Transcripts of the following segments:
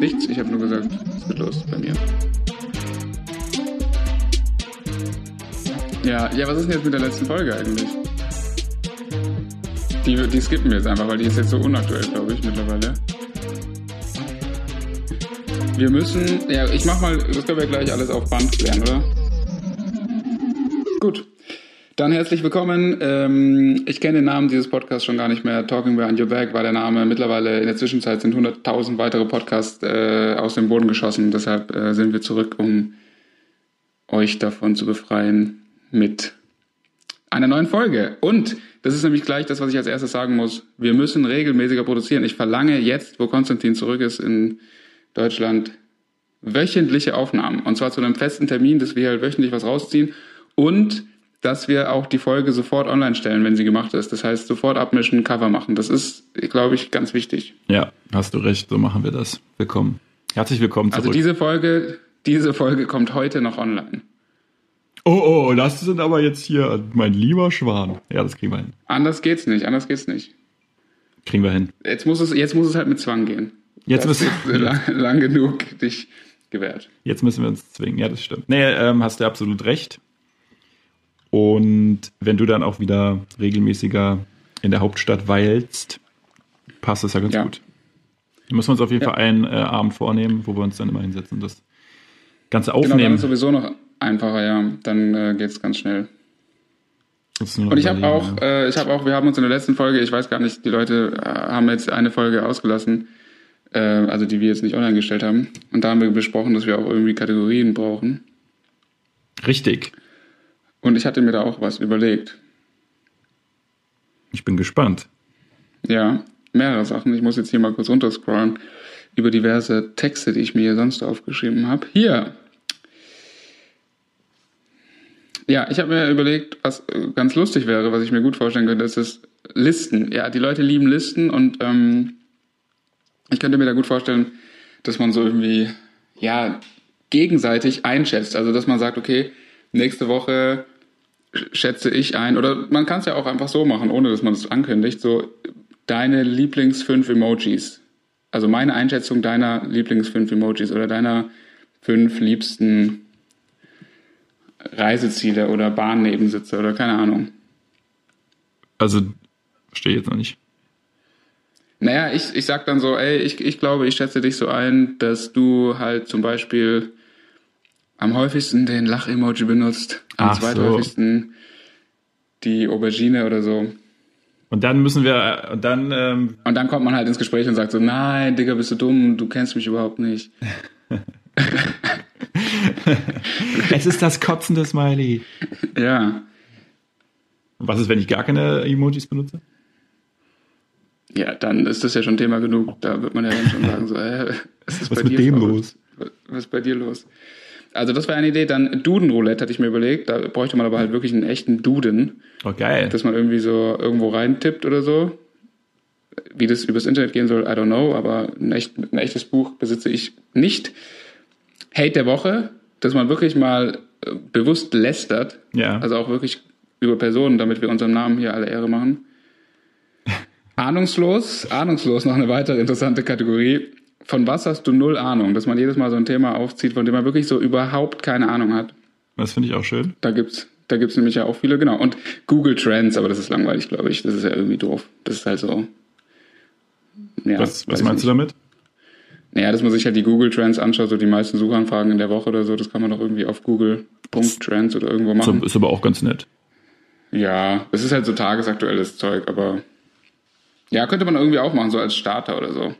Nichts, ich habe nur gesagt, es geht los bei mir. Ja, ja, was ist denn jetzt mit der letzten Folge eigentlich? Die, die skippen wir jetzt einfach, weil die ist jetzt so unaktuell, glaube ich, mittlerweile. Wir müssen, ja, ich mach mal, das können wir gleich alles auf Band klären, oder? Dann herzlich willkommen. Ähm, ich kenne den Namen dieses Podcasts schon gar nicht mehr. Talking Behind Your Back war der Name. Mittlerweile in der Zwischenzeit sind 100.000 weitere Podcasts äh, aus dem Boden geschossen. Deshalb äh, sind wir zurück, um euch davon zu befreien mit einer neuen Folge. Und das ist nämlich gleich das, was ich als erstes sagen muss. Wir müssen regelmäßiger produzieren. Ich verlange jetzt, wo Konstantin zurück ist in Deutschland, wöchentliche Aufnahmen. Und zwar zu einem festen Termin, dass wir halt wöchentlich was rausziehen. Und dass wir auch die Folge sofort online stellen, wenn sie gemacht ist. Das heißt, sofort abmischen, Cover machen. Das ist, glaube ich, ganz wichtig. Ja, hast du recht. So machen wir das. Willkommen. Herzlich willkommen also zurück. Also diese Folge, diese Folge kommt heute noch online. Oh, oh, das sind aber jetzt hier mein lieber Schwan. Ja, das kriegen wir hin. Anders geht's nicht, anders geht's nicht. Kriegen wir hin. Jetzt muss es, jetzt muss es halt mit Zwang gehen. Jetzt müssen wir lang, lang, genug dich gewährt. Jetzt müssen wir uns zwingen, ja, das stimmt. Nee, ähm, hast du absolut recht. Und wenn du dann auch wieder regelmäßiger in der Hauptstadt weilst, passt das ja ganz ja. gut. Da müssen wir uns auf jeden ja. Fall einen äh, Abend vornehmen, wo wir uns dann immer hinsetzen und das Ganze aufnehmen. Genau, dann ist sowieso noch einfacher, ja. Dann äh, geht es ganz schnell. Und ich habe auch, äh, ich habe auch, wir haben uns in der letzten Folge, ich weiß gar nicht, die Leute äh, haben jetzt eine Folge ausgelassen, äh, also die wir jetzt nicht online gestellt haben. Und da haben wir besprochen, dass wir auch irgendwie Kategorien brauchen. Richtig. Und ich hatte mir da auch was überlegt. Ich bin gespannt. Ja, mehrere Sachen. Ich muss jetzt hier mal kurz runterscrollen über diverse Texte, die ich mir hier sonst aufgeschrieben habe. Hier. Ja, ich habe mir überlegt, was ganz lustig wäre, was ich mir gut vorstellen könnte, ist das Listen. Ja, die Leute lieben Listen und ähm, ich könnte mir da gut vorstellen, dass man so irgendwie, ja, gegenseitig einschätzt. Also, dass man sagt, okay, nächste Woche schätze ich ein, oder man kann es ja auch einfach so machen, ohne dass man es ankündigt, so deine Lieblings fünf Emojis. Also meine Einschätzung deiner Lieblings fünf Emojis oder deiner fünf liebsten Reiseziele oder Bahnnebensitze oder keine Ahnung. Also, verstehe jetzt noch nicht. Naja, ich, ich sag dann so, ey, ich, ich glaube, ich schätze dich so ein, dass du halt zum Beispiel am häufigsten den Lach-Emoji benutzt, am zweithäufigsten so. die Aubergine oder so. Und dann müssen wir, und dann. Ähm und dann kommt man halt ins Gespräch und sagt so: Nein, Digga, bist du dumm, du kennst mich überhaupt nicht. es ist das kotzende Smiley. Ja. Und was ist, wenn ich gar keine Emojis benutze? Ja, dann ist das ja schon Thema genug. Da wird man ja dann schon sagen: so, äh, was ist was bei mit dir dem los? Was ist bei dir los? Also das wäre eine Idee. Dann Duden-Roulette hatte ich mir überlegt. Da bräuchte man aber halt wirklich einen echten Duden. Oh, geil. Dass man irgendwie so irgendwo reintippt oder so. Wie das übers Internet gehen soll, I don't know. Aber ein, echt, ein echtes Buch besitze ich nicht. Hate der Woche. Dass man wirklich mal äh, bewusst lästert. Ja. Also auch wirklich über Personen, damit wir unserem Namen hier alle Ehre machen. Ahnungslos, ahnungslos noch eine weitere interessante Kategorie von was hast du null Ahnung? Dass man jedes Mal so ein Thema aufzieht, von dem man wirklich so überhaupt keine Ahnung hat. Das finde ich auch schön. Da gibt's, da gibt's nämlich ja auch viele, genau. Und Google Trends, aber das ist langweilig, glaube ich. Das ist ja irgendwie doof. Das ist halt so. Ja, was was meinst nicht. du damit? Naja, dass man sich halt die Google Trends anschaut, so die meisten Suchanfragen in der Woche oder so, das kann man doch irgendwie auf Google.trends oder irgendwo machen. Ist aber auch ganz nett. Ja, es ist halt so tagesaktuelles Zeug, aber ja, könnte man irgendwie auch machen, so als Starter oder so.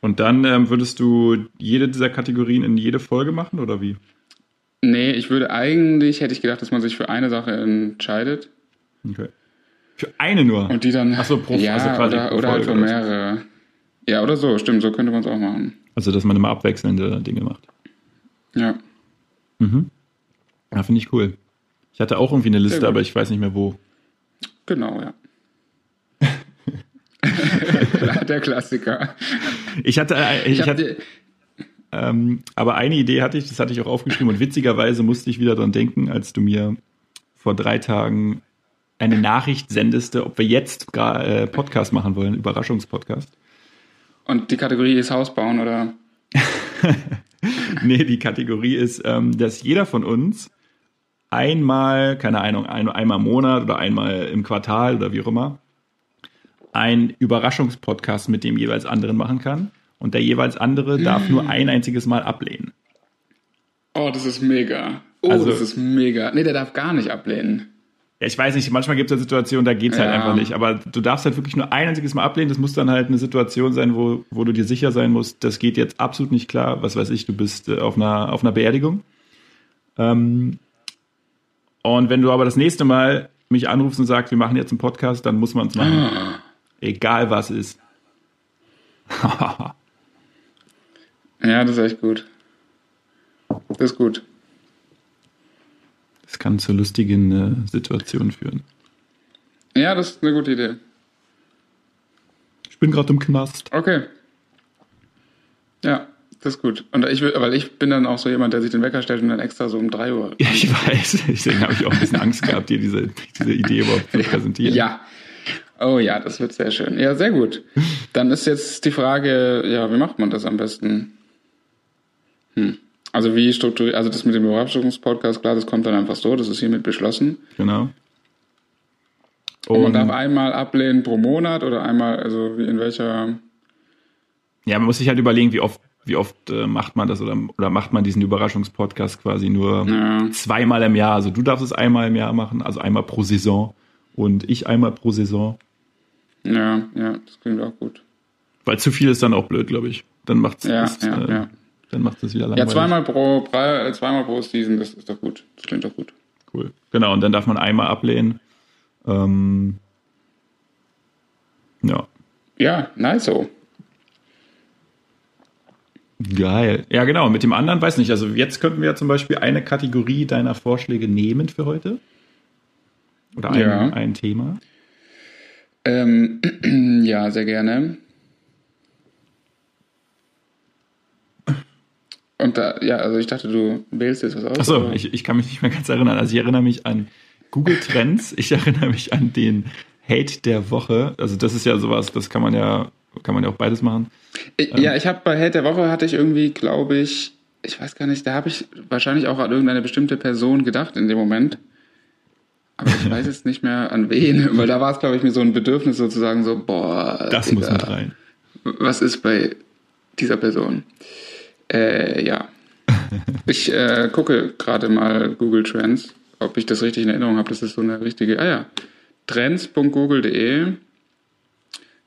Und dann ähm, würdest du jede dieser Kategorien in jede Folge machen oder wie? Nee, ich würde eigentlich, hätte ich gedacht, dass man sich für eine Sache entscheidet. Okay. Für eine nur? Und die dann. Achso, pro ja, also quasi oder, oder halt für mehrere. Ja, oder so, stimmt, so könnte man es auch machen. Also, dass man immer abwechselnde Dinge macht. Ja. Mhm. Ja, finde ich cool. Ich hatte auch irgendwie eine Liste, aber ich weiß nicht mehr wo. Genau, ja. Der Klassiker. Ich hatte, äh, ich, ich hatte, ähm, aber eine Idee hatte ich, das hatte ich auch aufgeschrieben und witzigerweise musste ich wieder dran denken, als du mir vor drei Tagen eine Nachricht sendeste, ob wir jetzt äh, Podcast machen wollen, Überraschungspodcast. Und die Kategorie ist Haus bauen, oder? nee, die Kategorie ist, ähm, dass jeder von uns einmal, keine Ahnung, ein, einmal im Monat oder einmal im Quartal oder wie auch immer, einen Überraschungspodcast mit dem jeweils anderen machen kann. Und der jeweils andere darf nur ein einziges Mal ablehnen. Oh, das ist mega. Oh, Also- das ist mega. Nee, der darf gar nicht ablehnen. Ja, ich weiß nicht, manchmal gibt es ja Situationen, da geht's halt Ja. einfach nicht. Aber du darfst halt wirklich nur ein einziges Mal ablehnen. Das muss dann halt eine Situation sein, wo, wo du dir sicher sein musst, das geht jetzt absolut nicht klar. Was weiß ich, du bist äh, auf einer, auf einer Beerdigung. Ähm, und wenn du aber das nächste Mal mich anrufst und sagst, wir machen jetzt einen Podcast, dann muss man es machen. Ah. Egal was ist. Ja, das ist echt gut. Das ist gut. Das kann zu lustigen äh, Situationen führen. Ja, das ist eine gute Idee. Ich bin gerade im Knast. Okay. Ja, das ist gut. Und ich will, weil ich bin dann auch so jemand, der sich den Wecker stellt und dann extra so um 3 Uhr. Ja, ich weiß. Deswegen habe ich auch ein bisschen Angst gehabt, dir diese, diese Idee überhaupt zu präsentieren. Ja. Oh ja, das wird sehr schön. Ja, sehr gut. Dann ist jetzt die Frage, ja, wie macht man das am besten? Hm. Also wie strukturiert, also das mit dem Überraschungspodcast, klar, das kommt dann einfach so, das ist hiermit beschlossen. Genau. Und man Und darf einmal ablehnen pro Monat oder einmal, also wie in welcher. ja, man muss sich halt überlegen, wie oft, wie oft äh, macht man das oder, oder macht man diesen Überraschungspodcast quasi nur Ja. zweimal im Jahr. Also du darfst es einmal im Jahr machen, also einmal pro Saison und ich einmal pro Saison. Ja, ja, das klingt auch gut. Weil zu viel ist dann auch blöd, glaube ich. Dann macht's Ja, das, ja, äh, ja. dann macht es wieder Ja, langweilig. zweimal pro, zweimal pro Season, das ist doch gut. Das klingt doch gut. Cool. Genau, und dann darf man einmal ablehnen. Ähm, ja, Ja, nice so. geil. Ja, genau. Mit dem anderen weiß nicht. Also jetzt könnten wir ja zum Beispiel eine Kategorie deiner Vorschläge nehmen für heute. Oder ein, Ja. ein Thema. Ähm, ja, sehr gerne. Und da, ja, also ich dachte, du wählst jetzt was aus. Achso, ich, ich kann mich nicht mehr ganz erinnern. Also ich erinnere mich an Google Trends. Ich erinnere mich an den Hate der Woche. Also das ist ja sowas, das kann man ja, kann man ja auch beides machen. Ich- Ja, ich habe bei Held der Woche hatte ich irgendwie, glaube ich, ich weiß gar nicht, da habe ich wahrscheinlich auch an irgendeine bestimmte Person gedacht in dem Moment. Aber ich weiß jetzt nicht mehr an wen, weil da war es, glaube ich, mir so ein Bedürfnis sozusagen so, boah, Das Digga, muss mit rein. was ist bei dieser Person? Äh, ja. Ich äh, gucke gerade mal Google Trends, ob ich das richtig in Erinnerung habe. Das ist so eine richtige, ah ja, trends.google.de.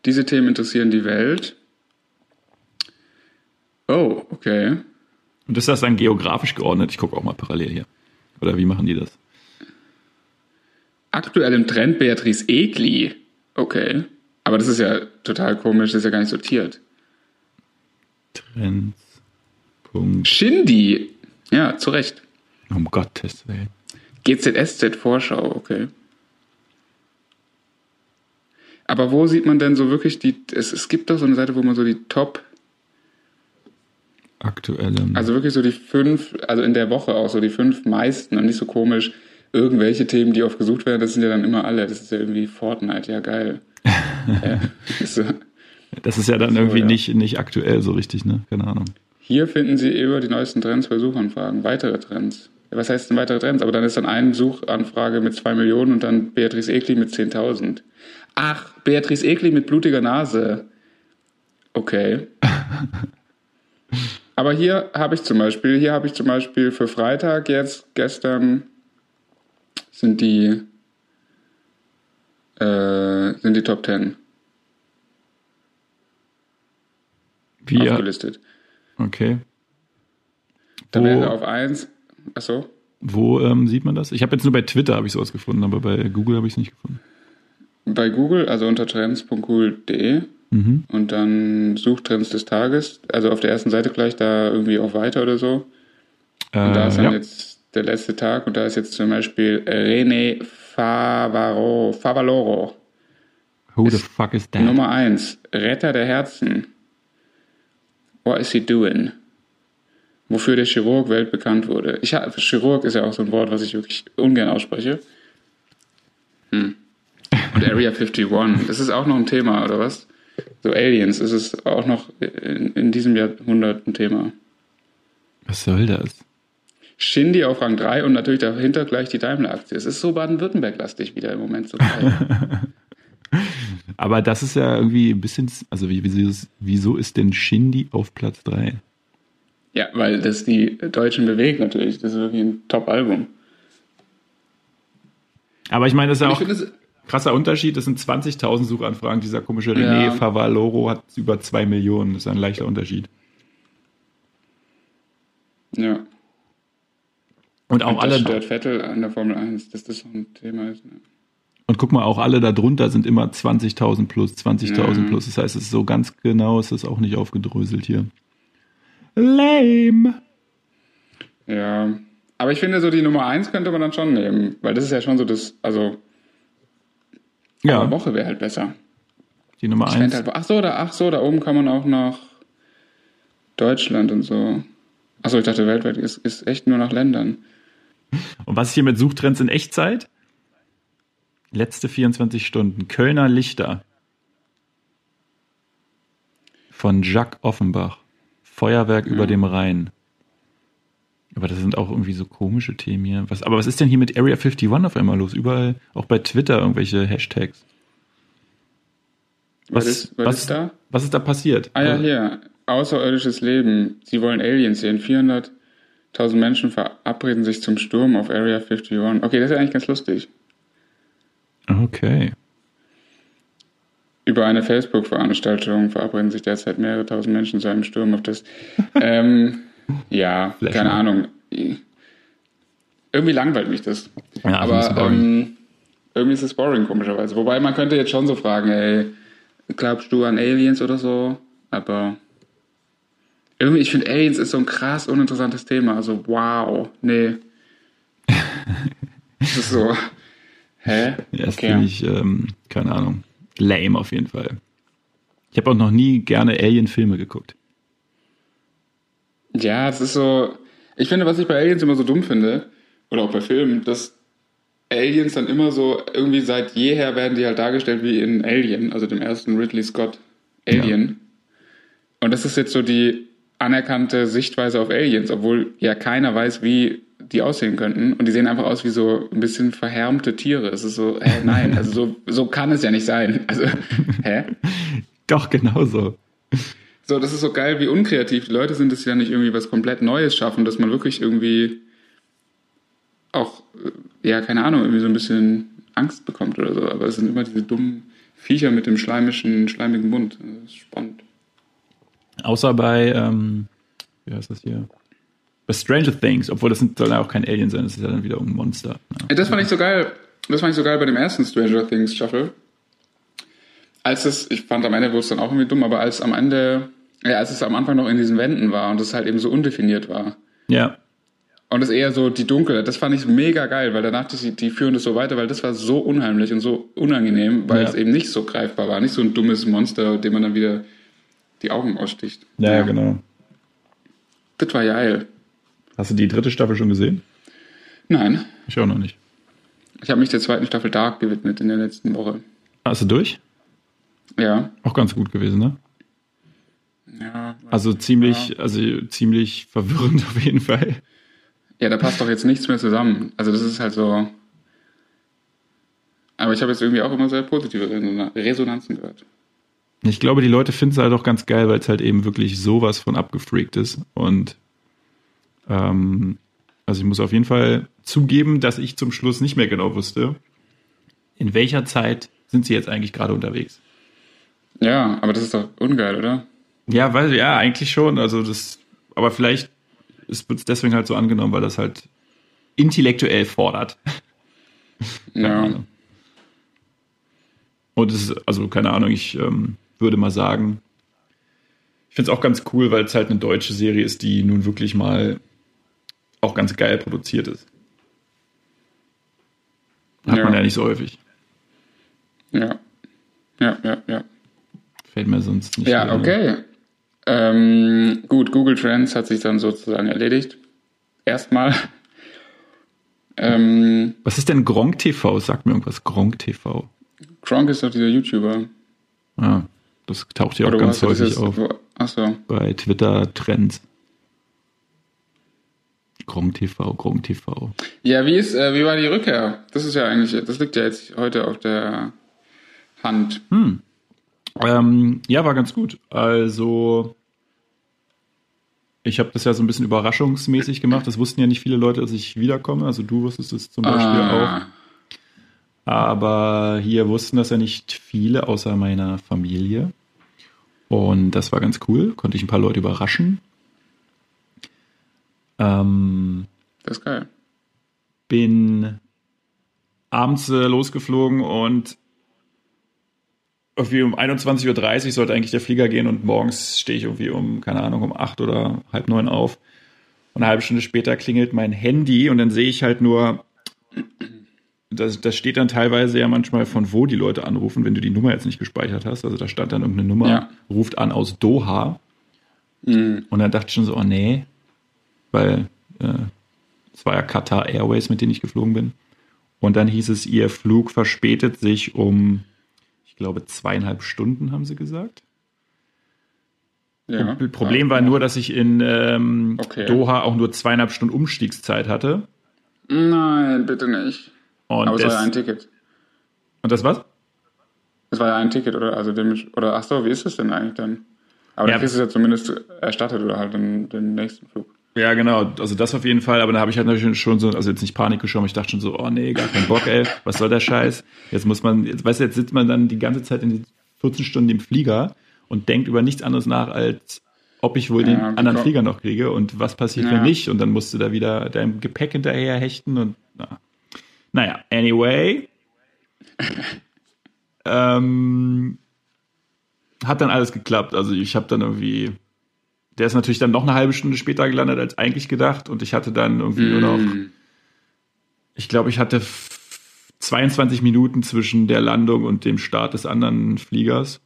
Diese Themen interessieren die Welt. Oh, okay. Und ist das dann geografisch geordnet? Ich gucke auch mal parallel hier. Oder wie machen die das? Aktuell im Trend Beatrice Egli. Okay. Aber das ist ja total komisch, das ist ja gar nicht sortiert. Trends. Punkt. Shindy. Ja, zu Recht. Um Gottes Willen. GZSZ Vorschau, okay. Aber wo sieht man denn so wirklich die, es, es gibt doch so eine Seite, wo man so die Top, Aktuellem. also wirklich so die fünf, also in der Woche auch so die fünf meisten und nicht so komisch, irgendwelche Themen, die oft gesucht werden, das sind ja dann immer alle. Das ist ja irgendwie Fortnite, ja geil. so. das ist ja dann irgendwie ja. nicht, nicht aktuell so richtig, ne? Keine Ahnung. Hier finden Sie über die neuesten Trends bei Suchanfragen. Weitere Trends. Ja, was heißt denn weitere Trends? Aber dann ist dann eine Suchanfrage mit zwei Millionen und dann Beatrice Egli mit 10.000. Ach, Beatrice Egli mit blutiger Nase. Okay. Aber hier habe ich zum Beispiel, hier habe ich zum Beispiel für Freitag jetzt, gestern sind die, äh, sind die Top 10 Wie, aufgelistet. okay. Da wäre auf 1, achso, wo ähm, sieht man das? Ich habe jetzt nur bei Twitter habe ich sowas gefunden, aber bei Google habe ich es nicht gefunden. bei Google, also unter trends.google.de Mhm. und dann Suchtrends des Tages, also auf der ersten Seite gleich da irgendwie auf weiter oder so. Und da ist Äh, dann ja. jetzt der letzte Tag und da ist jetzt zum Beispiel René Favaro, Favaloro, Who the fuck is that? Nummer 1, Retter der Herzen. What is he doing? Wofür der Chirurg weltbekannt wurde. Ich, Chirurg ist ja auch so ein Wort, was ich wirklich ungern ausspreche. Hm. Und Area 51, das ist auch noch ein Thema, oder was? So Aliens, ist es auch noch in, in diesem Jahrhundert ein Thema. Was soll das? Shindy auf Rang 3 und natürlich dahinter gleich die Daimler-Aktie. Es ist so Baden-Württemberg-lastig wieder im Moment so Aber das ist ja irgendwie ein bisschen, also wieso ist, denn Shindy auf Platz 3? Ja, weil das die Deutschen bewegt natürlich. Das ist wirklich ein Top-Album. Aber ich meine, das ist ja auch ein krasser Unterschied. Das sind 20.000 Suchanfragen. Dieser komische René ja. Favaloro hat über 2 Millionen. Das ist ein leichter Unterschied. Ja. Und auch Und alle. stört Vettel an der Formel 1, dass das so ein Thema ist. Ne? Und guck mal, auch alle darunter sind immer 20.000 plus, 20.000 mhm. plus. Das heißt, es ist so ganz genau, es ist auch nicht aufgedröselt hier. Lame. Ja. Aber ich finde, so die Nummer 1 könnte man dann schon nehmen, weil das ist ja schon so das, also. Ja. Eine Woche wäre halt besser. Die Nummer 1. Halt, ach so, da, ach so, da oben kann man auch noch Deutschland und so. Achso, ich dachte, weltweit ist, ist echt nur nach Ländern. Und was ist hier mit Suchtrends in Echtzeit? Letzte 24 Stunden. Kölner Lichter. Von Jacques Offenbach. Feuerwerk ja. über dem Rhein. Aber das sind auch irgendwie so komische Themen hier. Was, aber was ist denn hier mit Area 51 auf einmal los? Überall, auch bei Twitter, irgendwelche Hashtags. Was, was, ist, was, was ist da? Was ist da passiert? Ah ja, hier. Außerirdisches Leben. Sie wollen Aliens sehen. 400.000 Menschen verabreden sich zum Sturm auf Area 51. Okay, das ist ja eigentlich ganz lustig. Okay. Über eine Facebook-Veranstaltung verabreden sich derzeit mehrere tausend Menschen zu einem Sturm auf das. ähm, ja, Vielleicht keine mal. Ahnung. Irgendwie langweilt mich das. Ja, Aber ähm, irgendwie ist es boring, komischerweise. Wobei man könnte jetzt schon so fragen, ey, glaubst du an Aliens oder so? Aber irgendwie, ich finde Aliens ist so ein krass uninteressantes Thema. Also, wow, nee. das ist so. Hä? Ja, das okay. finde ich, ähm, keine Ahnung, lame auf jeden Fall. Ich habe auch noch nie gerne Alien-Filme geguckt. Ja, es ist so. Ich finde, was ich bei Aliens immer so dumm finde, oder auch bei Filmen, dass Aliens dann immer so, irgendwie seit jeher werden die halt dargestellt wie in Alien, also dem ersten Ridley Scott Alien. Ja. Und das ist jetzt so die anerkannte Sichtweise auf Aliens, obwohl ja keiner weiß, wie die aussehen könnten. Und die sehen einfach aus wie so ein bisschen verhärmte Tiere. Es ist so, hä, nein, also so, so kann es ja nicht sein. Also, hä? Doch, genau so. So, das ist so geil, wie unkreativ die Leute sind, dass sie ja nicht irgendwie was komplett Neues schaffen, dass man wirklich irgendwie auch, äh, ja, keine Ahnung, irgendwie so ein bisschen Angst bekommt oder so. Aber es sind immer diese dummen Viecher mit dem schleimischen, schleimigen Mund. Das ist spannend. Außer bei, ähm, wie heißt das hier? Bei Stranger Things, obwohl das soll ja auch kein Alien sein, das ist ja dann wieder ein Monster. Ja. Das fand ich so geil. Das fand ich so geil bei dem ersten Stranger Things Staffel. Als es, ich fand am Ende wurde es dann auch irgendwie dumm, aber als am Ende, ja, als es am Anfang noch in diesen Wänden war und es halt eben so undefiniert war. Ja. Und es eher so die Dunkle, das fand ich mega geil, weil danach die, die führen das so weiter, weil das war so unheimlich und so unangenehm, weil ja. es eben nicht so greifbar war, nicht so ein dummes Monster, dem man dann wieder die Augen aussticht. Ja, ja. genau. Das war geil. Hast du die dritte Staffel schon gesehen? Nein. Ich auch noch nicht. Ich habe mich der zweiten Staffel Dark gewidmet in der letzten Woche. Hast du durch? Ja. Auch ganz gut gewesen, ne? Ja. Also ziemlich, ja. also ziemlich verwirrend auf jeden Fall. Ja, da passt doch jetzt nichts mehr zusammen. Also das ist halt so. Aber ich habe jetzt irgendwie auch immer sehr positive Resonanzen gehört. Ich glaube, die Leute finden es halt auch ganz geil, weil es halt eben wirklich sowas von abgefreakt ist. Und ähm, also ich muss auf jeden Fall zugeben, dass ich zum Schluss nicht mehr genau wusste, in welcher Zeit sind sie jetzt eigentlich gerade unterwegs. Ja, aber das ist doch ungeil, oder? Ja, weil ja, eigentlich schon. Also das, aber vielleicht wird es deswegen halt so angenommen, weil das halt intellektuell fordert. Ja. Und es ist, also keine Ahnung, ich ähm, würde mal sagen, ich finde es auch ganz cool, weil es halt eine deutsche Serie ist, die nun wirklich mal auch ganz geil produziert ist. Hat ja. man ja nicht so häufig. Ja. Ja, ja, ja. Fällt mir sonst nicht. Ja, okay. Ähm, gut, Google Trends hat sich dann sozusagen erledigt. Erstmal. Ähm, Was ist denn Gronk TV? Sag mir irgendwas. Gronk TV. Gronk ist doch dieser YouTuber. Ah, Das taucht ja auch ganz häufig auf. Achso. Bei Twitter-Trends. Grom TV, Grom TV. Ja, wie ist, äh, wie war die Rückkehr? Das ist ja eigentlich, das liegt ja jetzt heute auf der Hand. Hm. Ähm, ja, war ganz gut. Also, ich habe das ja so ein bisschen überraschungsmäßig gemacht. Das wussten ja nicht viele Leute, dass ich wiederkomme. Also du wusstest es zum Beispiel ah. auch. Aber hier wussten das ja nicht viele außer meiner Familie. Und das war ganz cool. Konnte ich ein paar Leute überraschen. Ähm, das ist geil. Bin abends äh, losgeflogen und irgendwie um 21.30 Uhr sollte eigentlich der Flieger gehen und morgens stehe ich irgendwie um, keine Ahnung, um 8 oder halb neun auf. Und eine halbe Stunde später klingelt mein Handy und dann sehe ich halt nur, das, das steht dann teilweise ja manchmal von wo die Leute anrufen, wenn du die Nummer jetzt nicht gespeichert hast. Also da stand dann irgendeine Nummer, ja. ruft an aus Doha. Mhm. Und dann dachte ich schon so, oh nee, weil äh, es war ja Qatar Airways, mit denen ich geflogen bin. Und dann hieß es, ihr Flug verspätet sich um glaube, zweieinhalb Stunden, haben sie gesagt. Ja, Problem ja, war nur, dass ich in ähm, okay. Doha auch nur zweieinhalb Stunden Umstiegszeit hatte. Nein, bitte nicht. Und Aber es war ja ein Ticket. Und das was? Es war ja ein Ticket, oder? Also dem, oder ach so, wie ist es denn eigentlich dann? Aber ja. dann kriegst du es ja zumindest erstattet oder halt den, den nächsten Flug. Ja, genau. Also das auf jeden Fall. Aber da habe ich halt natürlich schon so, also jetzt nicht Panik geschoben. Ich dachte schon so, oh nee, gar keinen Bock, ey. Was soll der Scheiß? Jetzt muss man, jetzt weißt du, jetzt sitzt man dann die ganze Zeit in die 14 Stunden im Flieger und denkt über nichts anderes nach, als ob ich wohl ja, den anderen Flieger noch kriege und was passiert, ja. wenn nicht. Und dann musst du da wieder dein Gepäck hinterher hechten und na. Naja, anyway. ähm, hat dann alles geklappt. Also ich habe dann irgendwie der ist natürlich dann noch eine halbe Stunde später gelandet als eigentlich gedacht und ich hatte dann irgendwie mm. nur noch, mm. ich glaube, ich hatte 22 Minuten zwischen der Landung und dem Start des anderen Fliegers.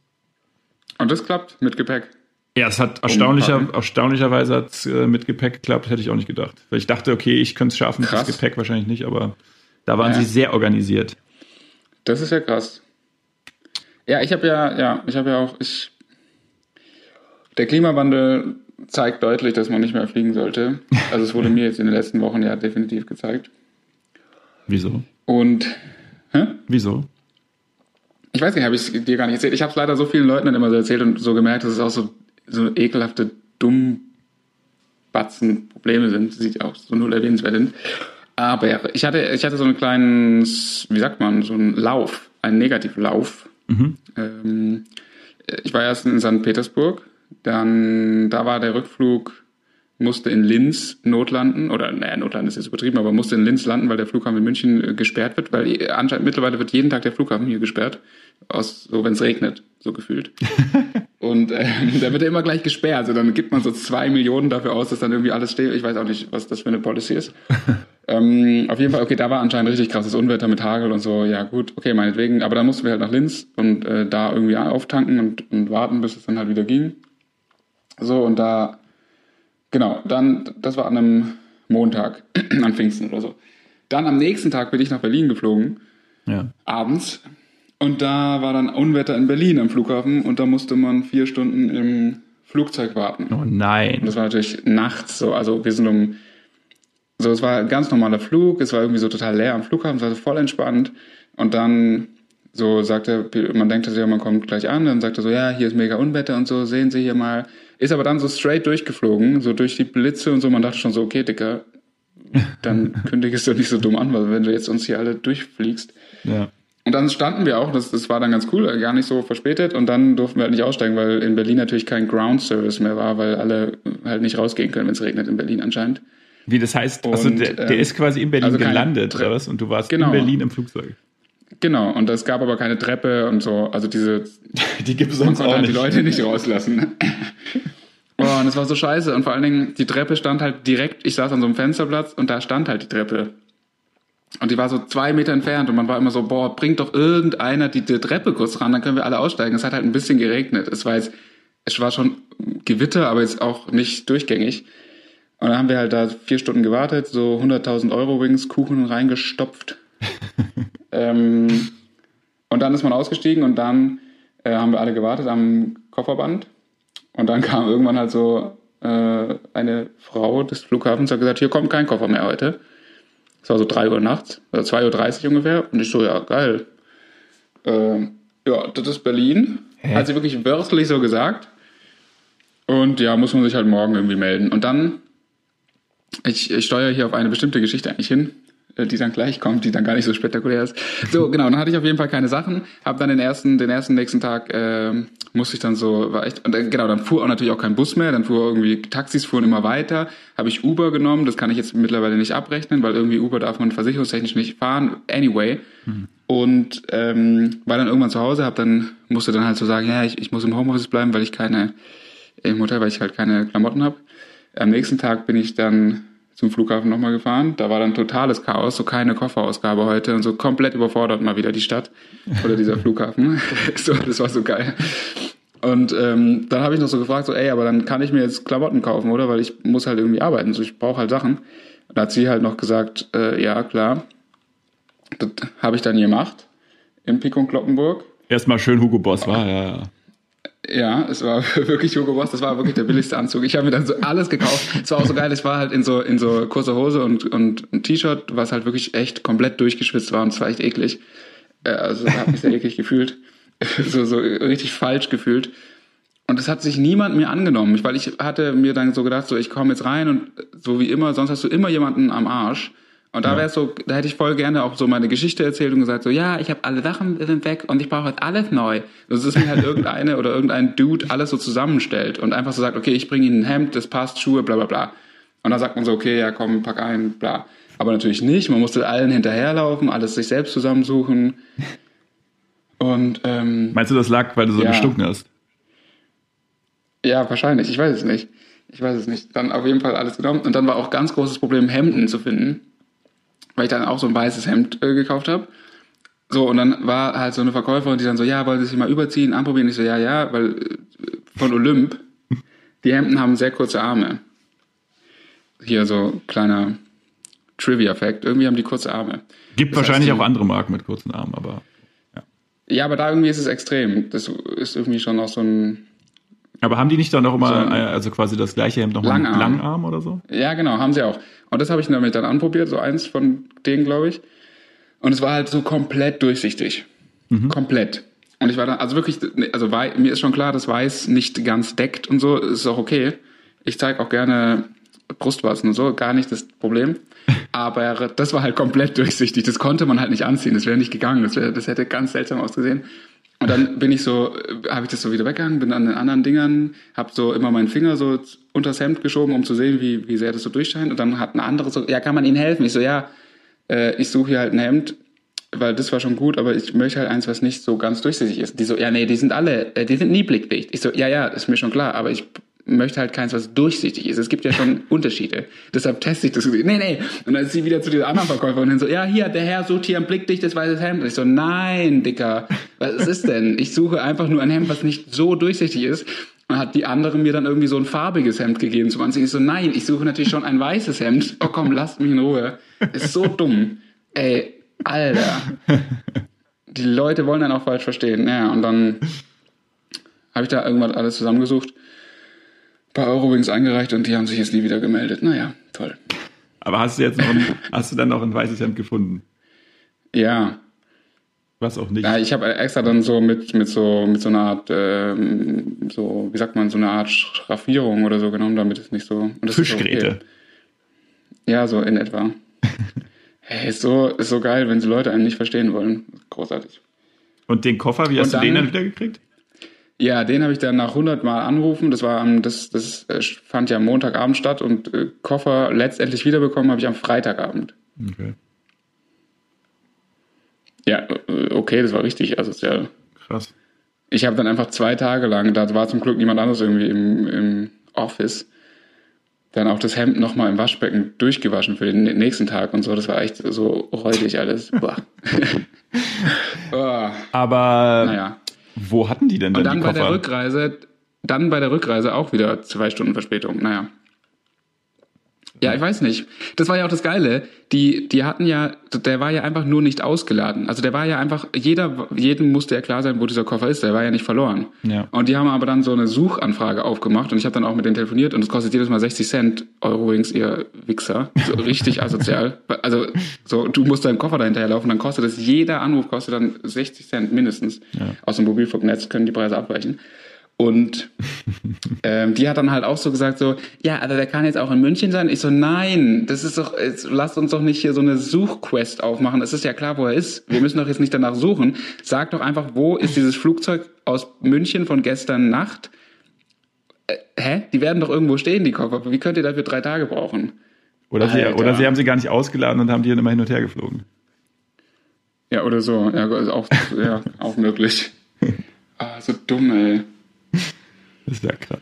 Und das klappt mit Gepäck? Ja, es hat erstaunlicher, erstaunlicherweise hat äh, mit Gepäck geklappt, hätte ich auch nicht gedacht. Weil ich dachte, okay, ich könnte es schaffen, krass. das Gepäck wahrscheinlich nicht, aber da waren ja. sie sehr organisiert. Das ist ja krass. Ja, ich habe ja, ja, ich habe ja auch, ich der Klimawandel zeigt deutlich, dass man nicht mehr fliegen sollte. Also es wurde mir jetzt in den letzten Wochen ja definitiv gezeigt. Wieso? Und hä? wieso? Ich weiß nicht, habe ich es dir gar nicht erzählt. Ich habe es leider so vielen Leuten dann immer so erzählt und so gemerkt, dass es auch so, so ekelhafte, dumm Batzen Probleme sind, die auch so null erwähnenswert sind. Aber ich hatte, ich hatte so einen kleinen, wie sagt man, so einen Lauf, einen Negativlauf. Mhm. Ähm, ich war erst in St. Petersburg dann, da war der Rückflug, musste in Linz notlanden, oder naja, notlanden ist jetzt übertrieben, aber musste in Linz landen, weil der Flughafen in München äh, gesperrt wird, weil anscheinend mittlerweile wird jeden Tag der Flughafen hier gesperrt, aus, so wenn es regnet, so gefühlt. Und äh, da wird er immer gleich gesperrt. Also dann gibt man so zwei Millionen dafür aus, dass dann irgendwie alles steht. Ich weiß auch nicht, was das für eine Policy ist. ähm, auf jeden Fall, okay, da war anscheinend richtig krasses Unwetter mit Hagel und so. Ja gut, okay, meinetwegen. Aber dann mussten wir halt nach Linz und äh, da irgendwie auftanken und, und warten, bis es dann halt wieder ging. So, und da, genau, dann, das war an einem Montag, an Pfingsten oder so. Dann am nächsten Tag bin ich nach Berlin geflogen, ja. abends. Und da war dann Unwetter in Berlin am Flughafen und da musste man vier Stunden im Flugzeug warten. Oh nein. Und das war natürlich nachts so, also wir sind um, so es war ein ganz normaler Flug, es war irgendwie so total leer am Flughafen, es war so voll entspannt. Und dann so sagt er, man denkt sich ja, man kommt gleich an, dann sagt er so, ja, hier ist mega Unwetter und so, sehen Sie hier mal. Ist aber dann so straight durchgeflogen, so durch die Blitze und so. Man dachte schon so, okay, Dicker, dann kündigst du nicht so dumm an, weil wenn du jetzt uns hier alle durchfliegst. Ja. Und dann standen wir auch, das, das war dann ganz cool, gar nicht so verspätet. Und dann durften wir halt nicht aussteigen, weil in Berlin natürlich kein Ground Service mehr war, weil alle halt nicht rausgehen können, wenn es regnet in Berlin anscheinend. Wie das heißt, also der, der ähm, ist quasi in Berlin also gelandet, oder was? Und du warst genau. in Berlin im Flugzeug. Genau, und es gab aber keine Treppe und so. Also diese. Die gibt es sonst auch halt nicht. die Leute nicht rauslassen. oh, und es war so scheiße. Und vor allen Dingen, die Treppe stand halt direkt, ich saß an so einem Fensterplatz und da stand halt die Treppe. Und die war so zwei Meter entfernt und man war immer so, boah, bringt doch irgendeiner die, die Treppe kurz ran, dann können wir alle aussteigen. Es hat halt ein bisschen geregnet. Es war jetzt, es war schon Gewitter, aber jetzt auch nicht durchgängig. Und dann haben wir halt da vier Stunden gewartet, so 100.000 Euro Wings Kuchen reingestopft. ähm, und dann ist man ausgestiegen und dann äh, haben wir alle gewartet am Kofferband. Und dann kam irgendwann halt so äh, eine Frau des Flughafens hat gesagt, hier kommt kein Koffer mehr heute. Es war so 3 Uhr nachts, also 2.30 Uhr ungefähr. Und ich so, ja, geil. Äh, ja, das ist Berlin. Hä? Hat sie wirklich wörtlich so gesagt. Und ja, muss man sich halt morgen irgendwie melden. Und dann, ich, ich steuere hier auf eine bestimmte Geschichte eigentlich hin. Äh, die dann gleich kommt, die dann gar nicht so spektakulär ist. So, genau, dann hatte ich auf jeden Fall keine Sachen, habe dann den ersten, den ersten nächsten Tag äh, musste ich dann so, war echt, und äh, genau, dann fuhr auch natürlich auch kein Bus mehr, dann fuhr irgendwie, Taxis fuhren immer weiter, habe ich Uber genommen, das kann ich jetzt mittlerweile nicht abrechnen, weil irgendwie Uber darf man versicherungstechnisch nicht fahren, anyway. Mhm. Und ähm, war dann irgendwann zu Hause, hab dann, musste dann halt so sagen, ja, ich, ich muss im Homeoffice bleiben, weil ich keine, im Hotel, weil ich halt keine Klamotten habe. Am nächsten Tag bin ich dann zum Flughafen nochmal gefahren. Da war dann totales Chaos, so keine Kofferausgabe heute und so komplett überfordert mal wieder die Stadt oder dieser Flughafen. so, das war so geil. Und ähm, dann habe ich noch so gefragt, so, ey, aber dann kann ich mir jetzt Klamotten kaufen, oder? Weil ich muss halt irgendwie arbeiten, so ich brauche halt Sachen. Und da hat sie halt noch gesagt, äh, ja, klar. Das habe ich dann gemacht in Pikon Kloppenburg. Erstmal schön Hugo Boss war, ja, ja. Ja, es war wirklich Hugo Boss, das war wirklich der billigste Anzug. Ich habe mir dann so alles gekauft. Es war auch so geil, es war halt in so, in so kurzer Hose und, und ein T-Shirt, was halt wirklich echt komplett durchgeschwitzt war und es war echt eklig. Äh, also habe mich sehr eklig gefühlt. so, so richtig falsch gefühlt. Und es hat sich niemand mir angenommen, weil ich hatte mir dann so gedacht, so ich komme jetzt rein und so wie immer, sonst hast du immer jemanden am Arsch. Und da wäre so, da hätte ich voll gerne auch so meine Geschichte erzählt und gesagt so, ja, ich habe alle Sachen sind weg und ich brauche jetzt alles neu. Das ist mir halt irgendeine oder irgendein Dude alles so zusammenstellt und einfach so sagt, okay, ich bringe Ihnen ein Hemd, das passt, Schuhe, bla bla bla. Und dann sagt man so, okay, ja, komm, pack ein, bla. Aber natürlich nicht. Man musste allen hinterherlaufen, alles sich selbst zusammensuchen. Und ähm, meinst du, das lag, weil du so ja. gestunken hast? Ja, wahrscheinlich. Ich weiß es nicht. Ich weiß es nicht. Dann auf jeden Fall alles genommen. Und dann war auch ganz großes Problem, Hemden zu finden weil ich dann auch so ein weißes Hemd äh, gekauft habe. So, und dann war halt so eine Verkäuferin, die dann so, ja, wollen Sie sich mal überziehen, anprobieren? Ich so, ja, ja, weil äh, von Olymp, die Hemden haben sehr kurze Arme. Hier so kleiner Trivia-Fact, irgendwie haben die kurze Arme. Gibt das wahrscheinlich heißt, auch andere Marken mit kurzen Armen, aber ja. Ja, aber da irgendwie ist es extrem. Das ist irgendwie schon auch so ein aber haben die nicht dann noch immer, so also quasi das gleiche Hemd nochmal Langarm. Langarm oder so? Ja, genau, haben sie auch. Und das habe ich damit dann anprobiert, so eins von denen, glaube ich. Und es war halt so komplett durchsichtig. Mhm. Komplett. Und ich war dann, also wirklich, also mir ist schon klar, dass Weiß nicht ganz deckt und so, ist auch okay. Ich zeige auch gerne Brustwarzen und so, gar nicht das Problem. Aber das war halt komplett durchsichtig. Das konnte man halt nicht anziehen. Das wäre nicht gegangen. Das, wär, das hätte ganz seltsam ausgesehen. Und dann bin ich so, habe ich das so wieder weggegangen, bin an den anderen Dingern, habe so immer meinen Finger so unters Hemd geschoben, um zu sehen, wie, wie sehr das so durchscheint. Und dann hat ein anderer so, ja, kann man Ihnen helfen? Ich so, ja, äh, ich suche hier halt ein Hemd, weil das war schon gut, aber ich möchte halt eins, was nicht so ganz durchsichtig ist. Die so, ja, nee, die sind alle, äh, die sind nie blickdicht. Ich so, ja, ja, ist mir schon klar, aber ich möchte halt keins, was durchsichtig ist. Es gibt ja schon Unterschiede. Deshalb teste ich das. Nee, nee. Und dann ist sie wieder zu dieser anderen Verkäuferin hin so, ja, hier, der Herr sucht hier ein blickdichtes weißes Hemd. Und ich so, nein, Dicker, was ist denn? Ich suche einfach nur ein Hemd, was nicht so durchsichtig ist. Und hat die andere mir dann irgendwie so ein farbiges Hemd gegeben zum Anziehen. Ich so, nein, ich suche natürlich schon ein weißes Hemd. Oh komm, lasst mich in Ruhe. Ist so dumm. Ey, Alter. Die Leute wollen dann auch falsch verstehen. Ja, und dann habe ich da irgendwas alles zusammengesucht bei Eurowings eingereicht und die haben sich jetzt nie wieder gemeldet. Naja, toll. Aber hast du jetzt noch ein, hast du dann noch ein weißes Hemd gefunden? Ja. Was auch nicht. Ja, ich habe extra dann so mit, mit so mit so einer Art, ähm, so, wie sagt man, so eine Art Schraffierung oder so genommen, damit es nicht so. Fischgräte. Okay. Ja, so in etwa. hey, ist so, ist so geil, wenn sie Leute einen nicht verstehen wollen. Großartig. Und den Koffer, wie hast dann, du den dann wieder gekriegt? Ja, den habe ich dann nach 100 Mal anrufen. Das war am, das, das äh, fand ja am Montagabend statt und äh, Koffer letztendlich wiederbekommen habe ich am Freitagabend. Okay. Ja, äh, okay, das war richtig. Also ist ja krass. Ich habe dann einfach zwei Tage lang, da war zum Glück niemand anderes irgendwie im, im Office, dann auch das Hemd nochmal im Waschbecken durchgewaschen für den nächsten Tag und so. Das war echt so räudig alles. Boah. oh. Aber naja. Wo hatten die denn dann, Und dann die bei der Rückreise, dann bei der Rückreise auch wieder zwei Stunden Verspätung. Naja. Ja, ich weiß nicht. Das war ja auch das Geile. Die, die hatten ja, der war ja einfach nur nicht ausgeladen. Also der war ja einfach, jeder, jedem musste ja klar sein, wo dieser Koffer ist. Der war ja nicht verloren. Ja. Und die haben aber dann so eine Suchanfrage aufgemacht und ich habe dann auch mit denen telefoniert und es kostet jedes Mal 60 Cent Euro Wings, ihr Wichser. So richtig asozial. Also so, du musst deinen Koffer dahinterher laufen, dann kostet das, jeder Anruf kostet dann 60 Cent mindestens. Ja. Aus dem Mobilfunknetz können die Preise abweichen. Und ähm, die hat dann halt auch so gesagt, so, ja, also der kann jetzt auch in München sein. Ich so, nein, das ist doch, jetzt, lasst uns doch nicht hier so eine Suchquest aufmachen. Es ist ja klar, wo er ist. Wir müssen doch jetzt nicht danach suchen. Sag doch einfach, wo ist dieses Flugzeug aus München von gestern Nacht? Äh, hä? Die werden doch irgendwo stehen, die Koffer. Wie könnt ihr dafür drei Tage brauchen? Oder sie, oder sie haben sie gar nicht ausgeladen und haben die dann immer hin und her geflogen. Ja, oder so. Ja, ist auch, ja, auch möglich. Ah, so dumm, ey. Das ist ja krass.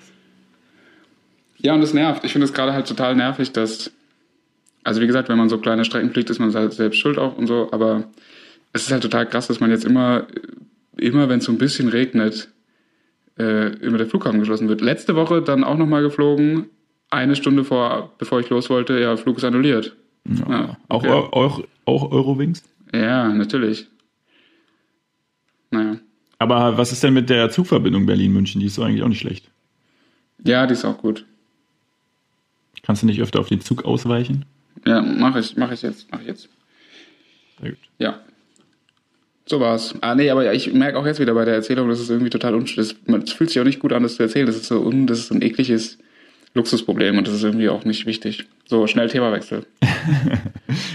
Ja, und das nervt. Ich finde es gerade halt total nervig, dass, also wie gesagt, wenn man so kleine Strecken fliegt, ist man halt selbst schuld auch und so, aber es ist halt total krass, dass man jetzt immer, immer wenn es so ein bisschen regnet, äh, immer der Flughafen geschlossen wird. Letzte Woche dann auch nochmal geflogen, eine Stunde vor, bevor ich los wollte, ja, Flug ist annulliert. Ja. Ja, auch, okay. auch, auch Eurowings? Ja, natürlich. Naja. Aber was ist denn mit der Zugverbindung Berlin-München? Die ist doch eigentlich auch nicht schlecht. Ja, die ist auch gut. Kannst du nicht öfter auf den Zug ausweichen? Ja, mache ich, mache ich jetzt, mache ich jetzt. Sehr gut. Ja. So war's. Ah, nee, aber ich merke auch jetzt wieder bei der Erzählung, das ist irgendwie total unschön. Es fühlt sich auch nicht gut an, das zu erzählen. Das ist so, un, das ist ein ekliges Luxusproblem und das ist irgendwie auch nicht wichtig. So, schnell Themawechsel.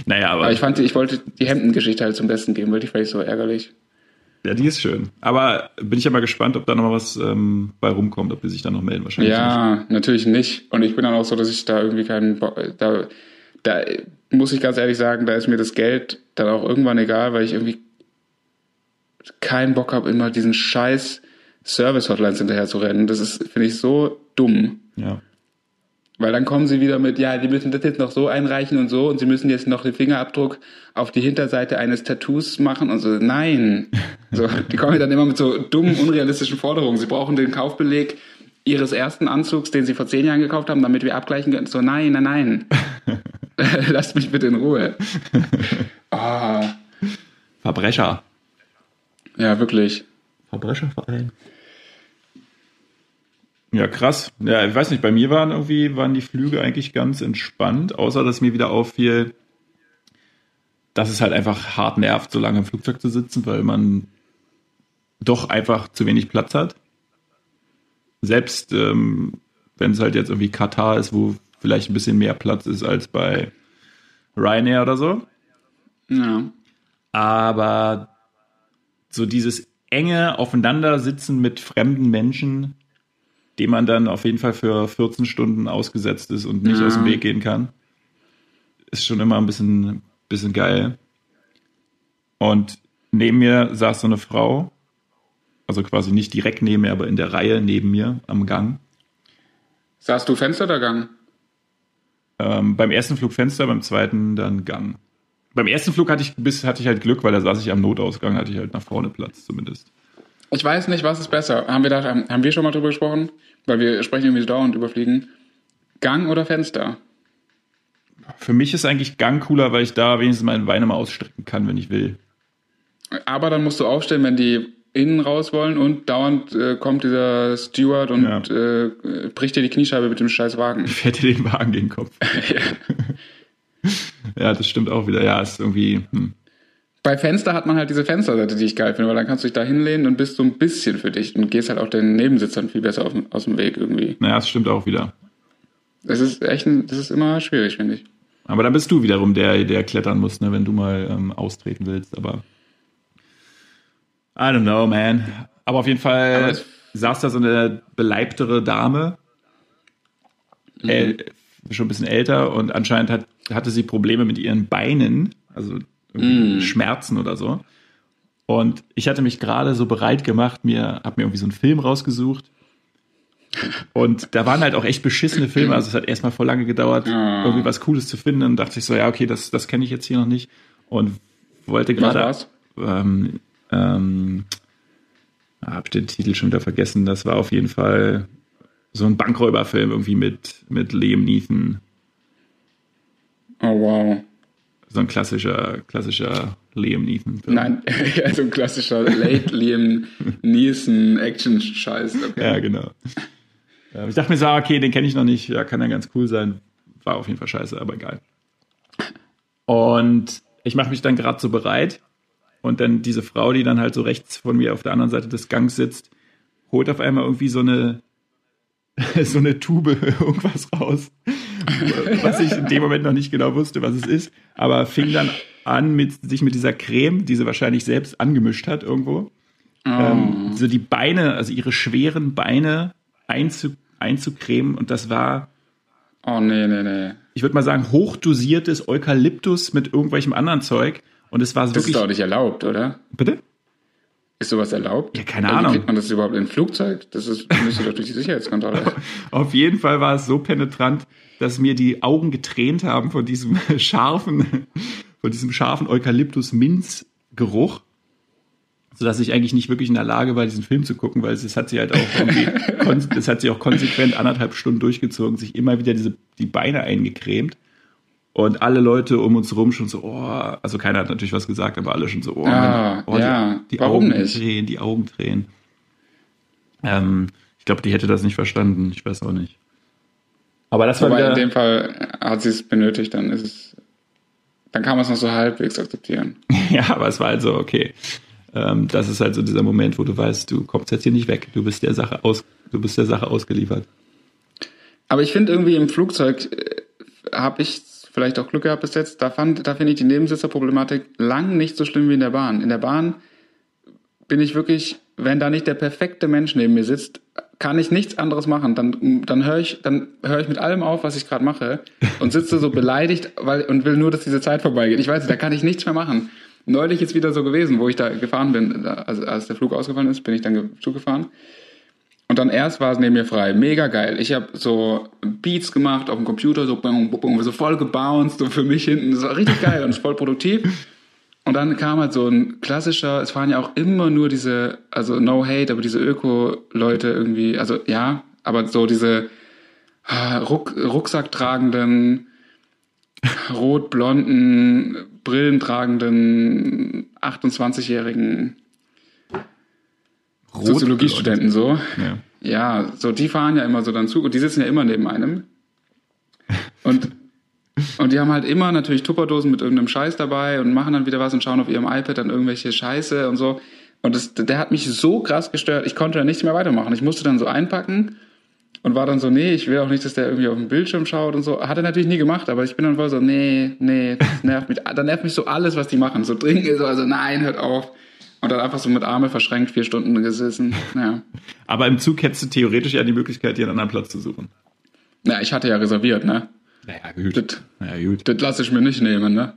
Naja, aber, Aber ich fand, ich wollte die Hemdengeschichte halt zum Besten geben, weil die fand ich so ärgerlich. Ja, die ist schön. Aber bin ich ja mal gespannt, ob da noch mal was ähm, bei rumkommt, ob die sich dann noch melden. Wahrscheinlich nicht. Ja, natürlich nicht. Und ich bin dann auch so, dass ich da irgendwie keinen Bock, da, da muss ich ganz ehrlich sagen, da ist mir das Geld dann auch irgendwann egal, weil ich irgendwie keinen Bock habe, immer diesen scheiß Service-Hotlines hinterher zu rennen. Das ist, finde ich, so dumm. Ja. Weil dann kommen sie wieder mit, ja, die müssen das jetzt noch so einreichen und so und sie müssen jetzt noch den Fingerabdruck auf die Hinterseite eines Tattoos machen und so. Nein. So, die kommen dann immer mit so dummen, unrealistischen Forderungen. Sie brauchen den Kaufbeleg ihres ersten Anzugs, den sie vor zehn Jahren gekauft haben, damit wir abgleichen können. So, nein, nein, nein. Lasst mich bitte in Ruhe. Ah, Verbrecher. ja, wirklich. Verbrecherverein. Ja, krass. Ja, ich weiß nicht, bei mir waren irgendwie, waren die Flüge eigentlich ganz entspannt, außer dass mir wieder auffiel, dass es halt einfach hart nervt, so lange im Flugzeug zu sitzen, weil man doch einfach zu wenig Platz hat. Selbst ähm, wenn es halt jetzt irgendwie Katar ist, wo vielleicht ein bisschen mehr Platz ist als bei Ryanair oder so. Ja. Aber so dieses enge Aufeinandersitzen mit fremden Menschen, dem man dann auf jeden Fall für 14 Stunden ausgesetzt ist und nicht Ja. aus dem Weg gehen kann, ist schon immer ein bisschen, bisschen geil. Und neben mir saß so eine Frau, also quasi nicht direkt neben mir, aber in der Reihe neben mir am Gang. Saßt du Fenster oder Gang? Ähm, beim ersten Flug Fenster, beim zweiten dann Gang. Beim ersten Flug hatte ich, bis, hatte ich halt Glück, weil da saß ich am Notausgang, hatte ich halt nach vorne Platz zumindest. Ich weiß nicht, was ist besser. Haben wir da, haben wir schon mal drüber gesprochen? Weil wir sprechen irgendwie so dauernd über Fliegen. Gang oder Fenster? Für mich ist eigentlich Gang cooler, weil ich da wenigstens meine Beine mal ausstrecken kann, wenn ich will. Aber dann musst du aufstehen, wenn die innen raus wollen und dauernd äh, kommt dieser Steward und Ja. äh, bricht dir die Kniescheibe mit dem scheiß Wagen. Fährt dir den Wagen gegen den Kopf. ja, das stimmt auch wieder. Ja, ist irgendwie. Hm. Bei Fenster hat man halt diese Fensterseite, die ich geil finde, weil dann kannst du dich da hinlehnen und bist so ein bisschen für dich und gehst halt auch den Nebensitzern viel besser auf, aus dem Weg irgendwie. Naja, das stimmt auch wieder. Das ist echt, ein, das ist immer schwierig, finde ich. Aber dann bist du wiederum der, der klettern muss, ne, wenn du mal ähm, austreten willst. Aber I don't know, man. Aber auf jeden Fall saß da so eine beleibtere Dame, äl- schon ein bisschen älter und anscheinend hat, hatte sie Probleme mit ihren Beinen, also irgendwie Schmerzen oder so. Und ich hatte mich gerade so bereit gemacht, mir, hab mir irgendwie so einen Film rausgesucht. Und da waren halt auch echt beschissene Filme, also es hat erstmal voll lange gedauert, Ah. irgendwie was Cooles zu finden. Und dachte ich so, ja, okay, das, das kenne ich jetzt hier noch nicht. Und wollte gerade. Ähm, ähm, hab den Titel schon wieder vergessen. Das war auf jeden Fall so ein Bankräuberfilm irgendwie mit, mit Liam Neeson. Oh, wow. So ein klassischer, klassischer Liam Neeson. -Film. Nein, ja, so ein klassischer Late Liam Neeson Action-Scheiß. Okay. Ja, genau. Ich dachte mir so, ah, okay, den kenne ich noch nicht. Ja, kann ja ganz cool sein. War auf jeden Fall scheiße, aber geil. Und ich mache mich dann gerade so bereit. Und dann diese Frau, die dann halt so rechts von mir auf der anderen Seite des Gangs sitzt, holt auf einmal irgendwie so eine so eine Tube irgendwas raus, was ich in dem Moment noch nicht genau wusste, was es ist, aber fing dann an, mit, sich mit dieser Creme, die sie wahrscheinlich selbst angemischt hat irgendwo, oh. ähm, so die Beine, also ihre schweren Beine einzu, einzucremen und das war Oh nee, nee, nee. Ich würde mal sagen, hochdosiertes Eukalyptus mit irgendwelchem anderen Zeug. Und es war das wirklich. Das ist doch nicht erlaubt, oder? Bitte? Ist sowas erlaubt? Ja, keine Ahnung. Wie kriegt man das überhaupt in ein Flugzeug? Das ist, müsste doch durch die Sicherheitskontrolle. Auf jeden Fall war es so penetrant, dass mir die Augen getränt haben von diesem scharfen, von diesem scharfen Eukalyptus-Minz-Geruch. Sodass ich eigentlich nicht wirklich in der Lage war, diesen Film zu gucken, weil es hat sie halt auch irgendwie, es hat sie auch konsequent anderthalb Stunden durchgezogen, sich immer wieder diese, die Beine eingecremt. Und alle Leute um uns herum schon so, oh, also keiner hat natürlich was gesagt, aber alle schon so, oh, ah, oh ja. die, die Augen nicht? drehen, die Augen drehen. Ähm, ich glaube, die hätte das nicht verstanden. Ich weiß auch nicht. Aber das war Wobei wieder, in dem Fall hat sie es benötigt, dann ist es, dann kann man es noch so halbwegs akzeptieren. ja, aber es war halt so, okay. Ähm, das ist halt so dieser Moment, wo du weißt, du kommst jetzt hier nicht weg. Du bist der Sache aus, du bist der Sache ausgeliefert. Aber ich finde irgendwie im Flugzeug äh, habe ich vielleicht auch Glück gehabt bis jetzt. Da, fand, da finde ich die Nebensitzerproblematik lang nicht so schlimm wie in der Bahn. In der Bahn bin ich wirklich, wenn da nicht der perfekte Mensch neben mir sitzt, kann ich nichts anderes machen. Dann, dann höre ich, dann höre ich mit allem auf, was ich gerade mache und sitze so beleidigt weil, und will nur, dass diese Zeit vorbeigeht. Ich weiß, da kann ich nichts mehr machen. Neulich ist wieder so gewesen, wo ich da gefahren bin, also als der Flug ausgefallen ist, bin ich dann zugefahren. Und dann erst war es neben mir frei. Mega geil. Ich habe so Beats gemacht auf dem Computer, so, so voll gebounced, so für mich hinten. Das war richtig geil und voll produktiv. Und dann kam halt so ein klassischer, es fahren ja auch immer nur diese, also no hate, aber diese Öko-Leute irgendwie, also ja, aber so diese Ruck, Rucksack tragenden, rot-blonden, brillentragenden 28-jährigen Soziologiestudenten so. Ja. ja, so die fahren ja immer so dann Zug und die sitzen ja immer neben einem. Und, und die haben halt immer natürlich Tupperdosen mit irgendeinem Scheiß dabei und machen dann wieder was und schauen auf ihrem iPad dann irgendwelche Scheiße und so. Und das, der hat mich so krass gestört, ich konnte da nichts mehr weitermachen. Ich musste dann so einpacken und war dann so, nee, ich will auch nicht, dass der irgendwie auf den Bildschirm schaut und so. Hat er natürlich nie gemacht, aber ich bin dann voll so, nee, nee, das nervt mich. Dann nervt mich so alles, was die machen. So trinken, so, also nein, hört auf. Und dann einfach so mit Arme verschränkt vier Stunden gesessen. Ja. Aber im Zug hättest du theoretisch ja die Möglichkeit, dir einen anderen Platz zu suchen. Na, ich hatte ja reserviert, ne? Naja, gut. Das, naja, gut. das lasse ich mir nicht nehmen, ne?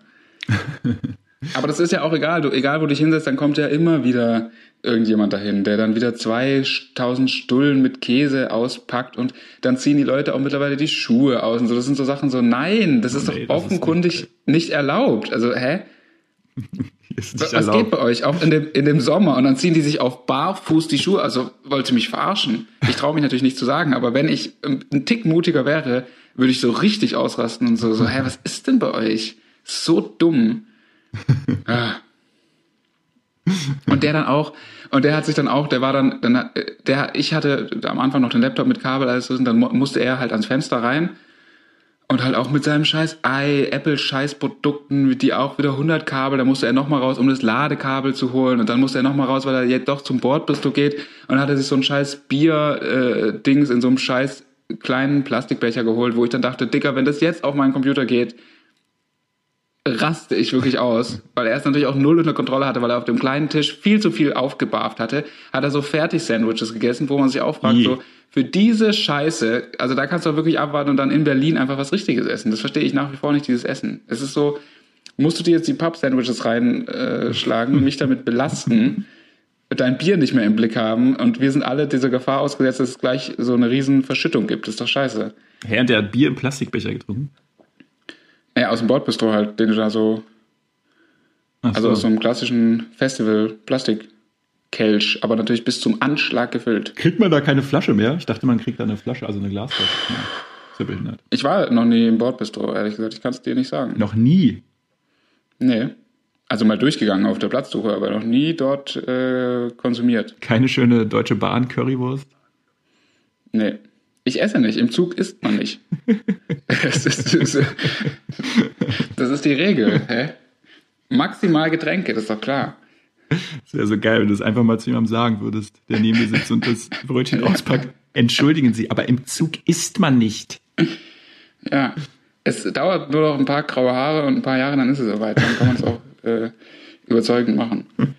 Aber das ist ja auch egal. Du, egal, wo du dich hinsetzt, dann kommt ja immer wieder irgendjemand dahin, der dann wieder 2000 Stullen mit Käse auspackt und dann ziehen die Leute auch mittlerweile die Schuhe aus und so. Das sind so Sachen so, nein, das ist nee, doch offenkundig nicht, nicht erlaubt. Also, hä? Was erlaubt. geht bei euch? Auch in dem, in dem Sommer. Und dann ziehen die sich auf Barfuß die Schuhe. Also wollte mich verarschen. Ich traue mich natürlich nicht zu sagen, aber wenn ich ein Tick mutiger wäre, würde ich so richtig ausrasten und so, so, hä, was ist denn bei euch? So dumm. ah. Und der dann auch, und der hat sich dann auch, der war dann, dann der, ich hatte am Anfang noch den Laptop mit Kabel, alles so, und dann musste er halt ans Fenster rein und halt auch mit seinem scheiß Ei, Apple-Scheiß-Produkten, die auch wieder 100 Kabel, da musste er nochmal raus, um das Ladekabel zu holen. Und dann musste er nochmal raus, weil er jetzt doch zum Bordbistro geht. Und dann hat er sich so ein scheiß Bier-Dings äh, in so einem scheiß kleinen Plastikbecher geholt, wo ich dann dachte, Dicker, wenn das jetzt auf meinen Computer geht, raste ich wirklich aus, weil er es natürlich auch null unter Kontrolle hatte, weil er auf dem kleinen Tisch viel zu viel aufgebarft hatte, hat er so Fertig-Sandwiches gegessen, wo man sich auch fragt, so, für diese Scheiße, also da kannst du wirklich abwarten und dann in Berlin einfach was Richtiges essen. Das verstehe ich nach wie vor nicht, dieses Essen. Es ist so, musst du dir jetzt die Pub-Sandwiches reinschlagen, äh, mich damit belasten, dein Bier nicht mehr im Blick haben und wir sind alle dieser Gefahr ausgesetzt, dass es gleich so eine riesen Verschüttung gibt. Das ist doch scheiße. Hä, und der hat Bier im Plastikbecher getrunken? Ja, aus dem Bordbistro halt, den du da so, so. also aus so einem klassischen Festival-Plastik. Kelch, aber natürlich bis zum Anschlag gefüllt. Kriegt man da keine Flasche mehr? Ich dachte, man kriegt da eine Flasche, also eine Glasflasche. Ja behindert. Ich war noch nie im Bordbistro, ehrlich gesagt. Ich kann es dir nicht sagen. Noch nie. Nee. Also mal durchgegangen auf der Platzsuche, aber noch nie dort äh, konsumiert. Keine schöne deutsche Bahn-Currywurst? Nee. Ich esse nicht. Im Zug isst man nicht. das, ist, das, ist, die Regel. Hä? Maximal Getränke, das ist doch klar. Das wäre so geil, wenn du das einfach mal zu jemandem sagen würdest, der neben dir sitzt und das Brötchen auspackt. Entschuldigen Sie, aber im Zug isst man nicht. Ja, es dauert nur noch ein paar graue Haare und ein paar Jahre, dann ist es soweit. Dann kann man es auch äh, überzeugend machen.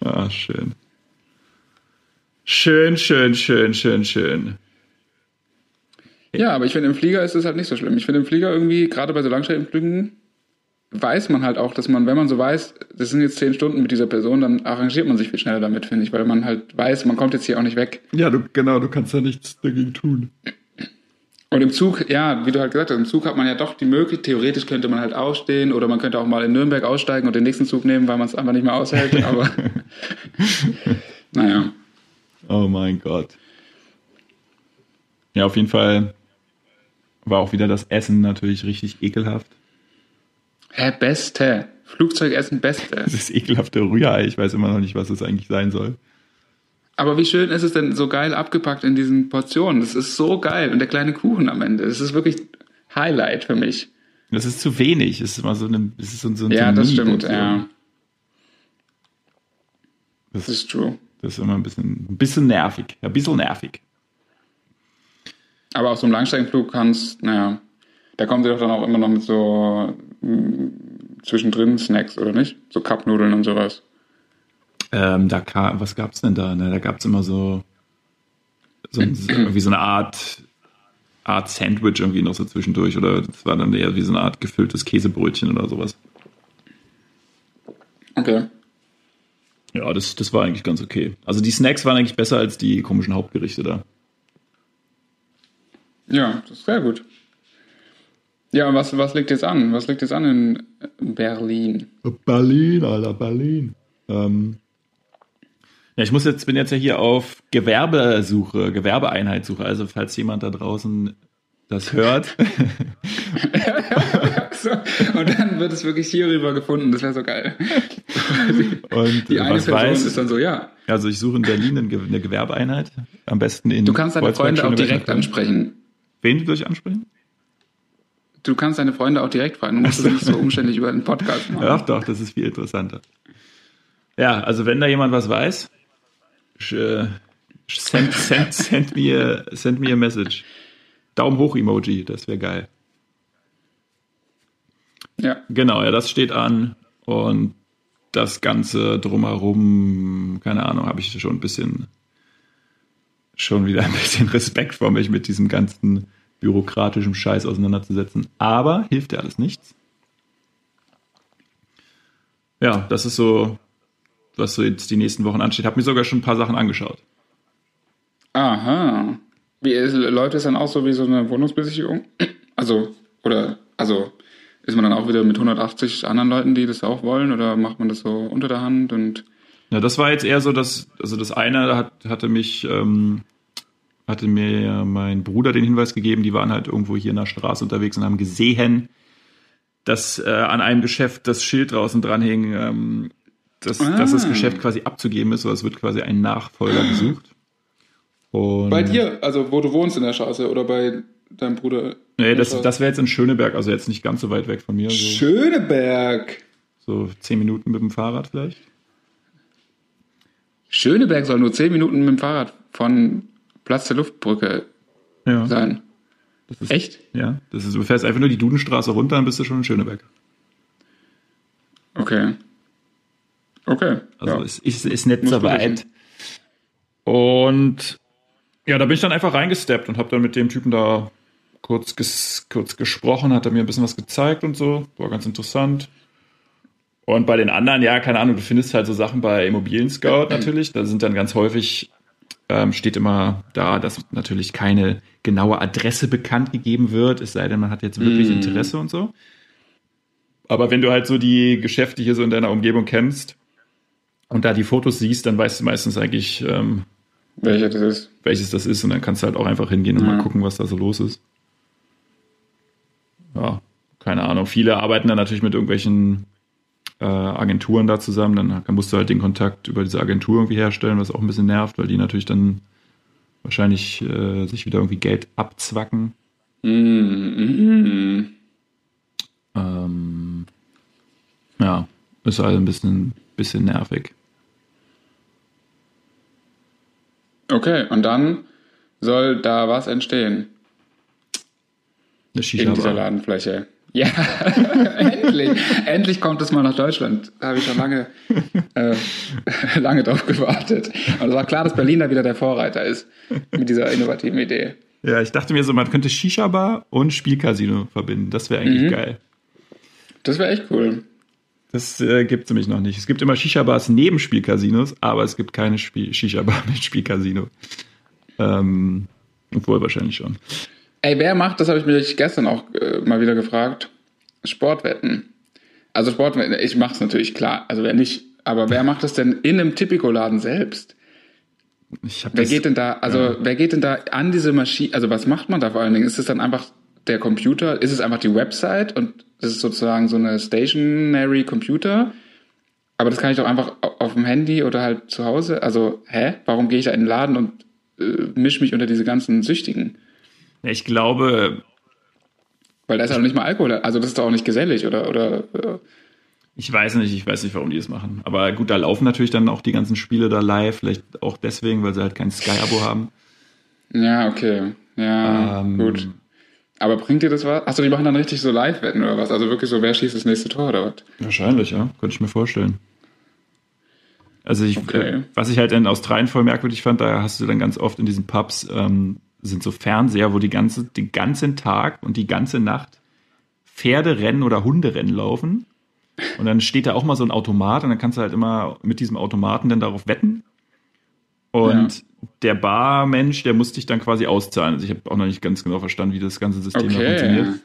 Ah, schön. Schön, schön, schön, schön, schön. Ja, aber ich finde, im Flieger ist es halt nicht so schlimm. Ich finde, im Flieger irgendwie, gerade bei so Langstreckenflügen, weiß man halt auch, dass man, wenn man so weiß, das sind jetzt zehn Stunden mit dieser Person, dann arrangiert man sich viel schneller damit, finde ich, weil man halt weiß, man kommt jetzt hier auch nicht weg. Ja, du, genau, du kannst ja nichts dagegen tun. Und im Zug, ja, wie du halt gesagt hast, im Zug hat man ja doch die Möglichkeit, theoretisch könnte man halt ausstehen oder man könnte auch mal in Nürnberg aussteigen und den nächsten Zug nehmen, weil man es einfach nicht mehr aushält, aber naja. Oh mein Gott. Ja, auf jeden Fall war auch wieder das Essen natürlich richtig ekelhaft. Hä, beste. Flugzeugessen beste. Das ist ekelhafte Rührei. Ich weiß immer noch nicht, was das eigentlich sein soll. Aber wie schön ist es denn so geil abgepackt in diesen Portionen? Das ist so geil. Und der kleine Kuchen am Ende. Das ist wirklich Highlight für mich. Das ist zu wenig. Es ist immer so eine, es ist so, so ein Ja, das stimmt, ja. Das, Das ist true. das ist immer ein bisschen, ein bisschen nervig. Ja, ein bisschen nervig. Aber auf so einem Langstreckenflug kannst, naja, da kommen sie doch dann auch immer noch mit so mh, zwischendrin Snacks, oder nicht? So Cupnudeln und sowas. Ähm, da kam, was gab's denn da? Ne? Da gab's immer so, so ein- irgendwie so eine Art, Art Sandwich irgendwie noch so zwischendurch oder das war dann eher wie so eine Art gefülltes Käsebrötchen oder sowas. Okay. Ja, das, das war eigentlich ganz okay. Also die Snacks waren eigentlich besser als die komischen Hauptgerichte da. Ja, das ist sehr gut. Ja, was, was liegt jetzt an? Was liegt jetzt an in Berlin? Berlin, Alter, Berlin. Ähm, ja, ich muss jetzt, bin jetzt ja hier auf Gewerbesuche, Gewerbeeinheitssuche. Also falls jemand da draußen das hört, so, und dann wird es wirklich hierüber gefunden. Das wäre so geil. und Die eine was Person weiß, ist dann so, ja. also ich suche in Berlin eine Ge- eine Gewerbeeinheit, am besten in Du kannst deine Freunde auch direkt ansprechen. Wen du dich ansprechen? Du kannst deine Freunde auch direkt fragen. Du musst es nicht so umständlich über einen Podcast machen. Ach doch, das ist viel interessanter. Ja, also wenn da jemand was weiß, send, send, send, me, a, send me a message. Daumen hoch Emoji, das wäre geil. Ja. Genau, ja, das steht an und das Ganze drumherum, keine Ahnung, habe ich schon ein bisschen, schon wieder ein bisschen Respekt vor mich mit diesem ganzen bürokratischen Scheiß auseinanderzusetzen. Aber hilft ja alles nichts. Ja, das ist so, was so jetzt die nächsten Wochen ansteht. Habe mir sogar schon ein paar Sachen angeschaut. Aha. Wie ist, läuft es dann auch so wie so eine Wohnungsbesichtigung? Also, oder, also, ist man dann auch wieder mit 180 anderen Leuten, die das auch wollen, oder macht man das so unter der Hand und, Ja, das war jetzt eher so, dass, also das eine hat, hatte mich, ähm, hatte mir mein Bruder den Hinweis gegeben, die waren halt irgendwo hier in der Straße unterwegs und haben gesehen, dass äh, an einem Geschäft das Schild draußen dran hing, ähm, dass, Ah. dass das Geschäft quasi abzugeben ist, oder es wird quasi ein Nachfolger gesucht. Und Bei dir, also wo du wohnst in der Straße oder bei deinem Bruder? Nee, das, das wäre jetzt in Schöneberg, also jetzt nicht ganz so weit weg von mir, so, Schöneberg. so zehn Minuten mit dem Fahrrad vielleicht. Schöneberg soll nur 10 Minuten mit dem Fahrrad von Platz der Luftbrücke Ja, sein. ist, Echt? ja, das ist, du fährst einfach nur die Dudenstraße runter, dann bist du schon in Schöneberg. Okay. Okay. Also ja. es ist, ist nicht Muss so weit. Und ja, da bin ich dann einfach reingesteppt und habe dann mit dem Typen da kurz, ges, kurz gesprochen, hat er mir ein bisschen was gezeigt und so. War ganz interessant. Und bei den anderen, ja, keine Ahnung, du findest halt so Sachen bei Immobilien Scout natürlich. Da sind dann ganz häufig, ähm, steht immer da, dass natürlich keine genaue Adresse bekannt gegeben wird, es sei denn, man hat jetzt wirklich Mm. Interesse und so. Aber wenn du halt so die Geschäfte hier so in deiner Umgebung kennst und da die Fotos siehst, dann weißt du meistens eigentlich, ähm, Welcher das ist. welches das ist und dann kannst du halt auch einfach hingehen und Ja. mal gucken, was da so los ist. ja, keine Ahnung. Viele arbeiten dann natürlich mit irgendwelchen äh, Agenturen da zusammen. Dann, musst du halt den Kontakt über diese Agentur irgendwie herstellen, was auch ein bisschen nervt, weil die natürlich dann wahrscheinlich äh, sich wieder irgendwie Geld abzwacken. Mm, Ähm, ja, ist also ein bisschen, bisschen nervig. Okay, und dann soll da was entstehen. Eine Shisha In dieser Ladenfläche. Ja, endlich. endlich kommt es mal nach Deutschland. Da habe ich schon lange, äh, lange drauf gewartet. Und es war klar, dass Berlin da wieder der Vorreiter ist mit dieser innovativen Idee. Ja, ich dachte mir so, man könnte Shisha-Bar und Spielcasino verbinden. Das wäre eigentlich mhm. geil. Das wäre echt cool. Das äh, gibt es nämlich noch nicht. Es gibt immer Shisha-Bars neben Spielcasinos, aber es gibt keine Shisha-Bar mit Spielcasino. Ähm, obwohl wahrscheinlich schon. Ey, wer macht, das habe ich mich gestern auch äh, mal wieder gefragt, Sportwetten. Also Sportwetten, ich mache es natürlich klar, also wer nicht, aber wer macht das denn in einem Tipico-Laden selbst? wer das, geht denn da, also ja. wer geht denn da an diese Maschine, also was macht man da vor allen Dingen? Ist es dann einfach der Computer, ist es einfach die Website und das ist sozusagen so eine Stationary Computer? Aber das kann ich doch einfach auf dem Handy oder halt zu Hause. Also, hä? Warum gehe ich da in den Laden und äh, mische mich unter diese ganzen Süchtigen? Ja, ich glaube. Weil da ist ja noch nicht mal Alkohol, also das ist doch auch nicht gesellig, oder? oder äh. Ich weiß nicht, ich weiß nicht, warum die das machen. Aber gut, da laufen natürlich dann auch die ganzen Spiele da live, vielleicht auch deswegen, weil sie halt kein Sky-Abo haben. Ja, okay. Ja, ähm, gut. Aber bringt dir das was? Achso, die machen dann richtig so Live-Wetten oder was? Also wirklich so, wer schießt das nächste Tor oder was? Wahrscheinlich, ja. Könnte ich mir vorstellen. Also ich, okay. was ich halt in Australien voll merkwürdig fand, da hast du dann ganz oft in diesen Pubs ähm, sind so Fernseher, wo die ganze, den ganzen Tag und die ganze Nacht Pferderennen oder Hunderennen laufen. Und dann steht da auch mal so ein Automat und dann kannst du halt immer mit diesem Automaten dann darauf wetten. Und ja. der Barmensch, der musste dich dann quasi auszahlen. Also ich habe auch noch nicht ganz genau verstanden, wie das ganze System okay. funktioniert.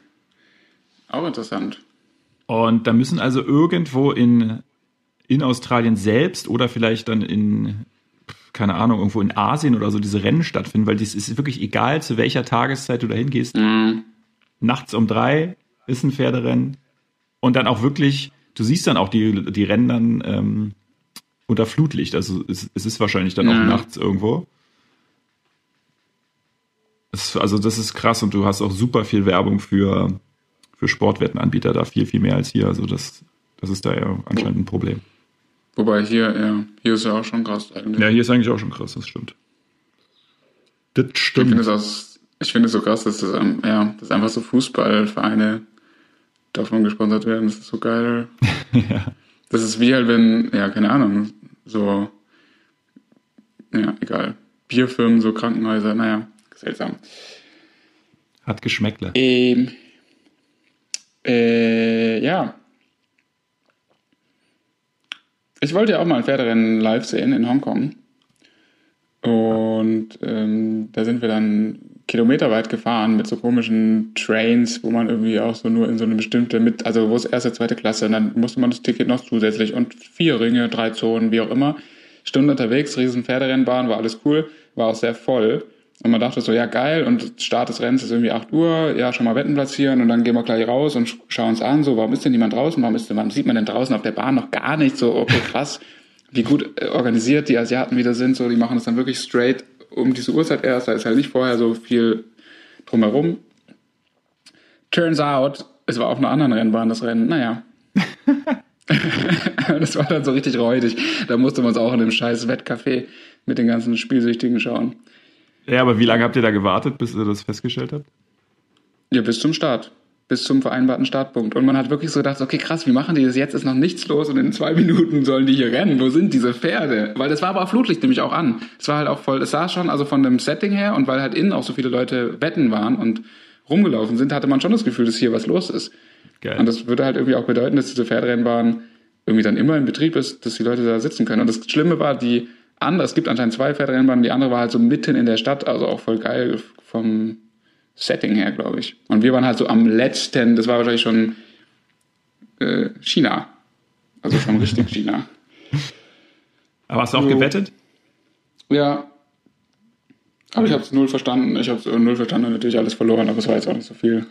Auch interessant. Und da müssen also irgendwo in, in Australien selbst oder vielleicht dann in, keine Ahnung, irgendwo in Asien oder so diese Rennen stattfinden, weil es ist wirklich egal, zu welcher Tageszeit du da hingehst. Mhm. Nachts um drei ist ein Pferderennen. Und dann auch wirklich, du siehst dann auch die, die Rennen dann ähm, unter Flutlicht. Also es, es ist wahrscheinlich dann ja. auch nachts irgendwo. Es, also das ist krass und du hast auch super viel Werbung für, für Sportwettenanbieter da, viel, viel mehr als hier. Also das, das ist da ja anscheinend ein Problem. Wobei hier, ja, hier ist ja auch schon krass eigentlich. Ja, hier ist eigentlich auch schon krass, das stimmt. Das stimmt. Ich finde es ich finde es so krass, dass das, ja, dass einfach so Fußballvereine davon gesponsert werden. Das ist so geil. ja. Das ist wie halt, wenn, ja, keine Ahnung, so, ja, egal. Bierfirmen, so Krankenhäuser, naja, seltsam. Hat Geschmäckle. Ähm, äh, ja. Ich wollte ja auch mal ein Pferderennen live sehen in Hongkong. Und ähm, da sind wir dann kilometerweit gefahren mit so komischen Trains, wo man irgendwie auch so nur in so eine bestimmte mit, also wo es erste, zweite Klasse, und dann musste man das Ticket noch zusätzlich und vier Ringe, drei Zonen, wie auch immer. Stunde unterwegs, riesen Pferderennbahn, war alles cool, war auch sehr voll. Und man dachte so, ja geil, und Start des Rennens ist irgendwie 8 Uhr, ja, schon mal Wetten platzieren und dann gehen wir gleich raus und schauen uns an, so, warum ist denn niemand draußen, warum, ist denn, warum sieht man denn draußen auf der Bahn noch gar nicht, so, okay, krass, wie gut äh, organisiert die Asiaten wieder sind, so, die machen das dann wirklich straight um diese Uhrzeit erst, da ist halt nicht vorher so viel drumherum. Turns out, es war auf einer anderen Rennbahn das Rennen, naja. das war dann so richtig räudig. Da musste man es auch in dem scheiß Wettcafé mit den ganzen Spielsüchtigen schauen. Ja, aber wie lange habt ihr da gewartet, bis ihr das festgestellt habt? Ja, bis zum Start. Bis zum vereinbarten Startpunkt. Und man hat wirklich so gedacht, okay, krass, wie machen die das? Jetzt ist noch nichts los und in zwei Minuten sollen die hier rennen. Wo sind diese Pferde? Weil das war aber auf Flutlicht nämlich auch an. Es war halt auch voll, es sah schon, also von dem Setting her und weil halt innen auch so viele Leute wetten waren und rumgelaufen sind, hatte man schon das Gefühl, dass hier was los ist. Geil. Und das würde halt irgendwie auch bedeuten, dass diese Pferderennbahn irgendwie dann immer in Betrieb ist, dass die Leute da sitzen können. Und das Schlimme war, die andere, es gibt anscheinend zwei Pferderennbahnen, die andere war halt so mitten in der Stadt, also auch voll geil vom Setting her, glaube ich. Und wir waren halt so am letzten, das war wahrscheinlich schon äh, China. Also schon richtig China. Aber hast du auch gewettet? Ja. Aber ich habe es null verstanden. Ich habe es null verstanden und natürlich alles verloren, aber es war jetzt auch nicht so viel.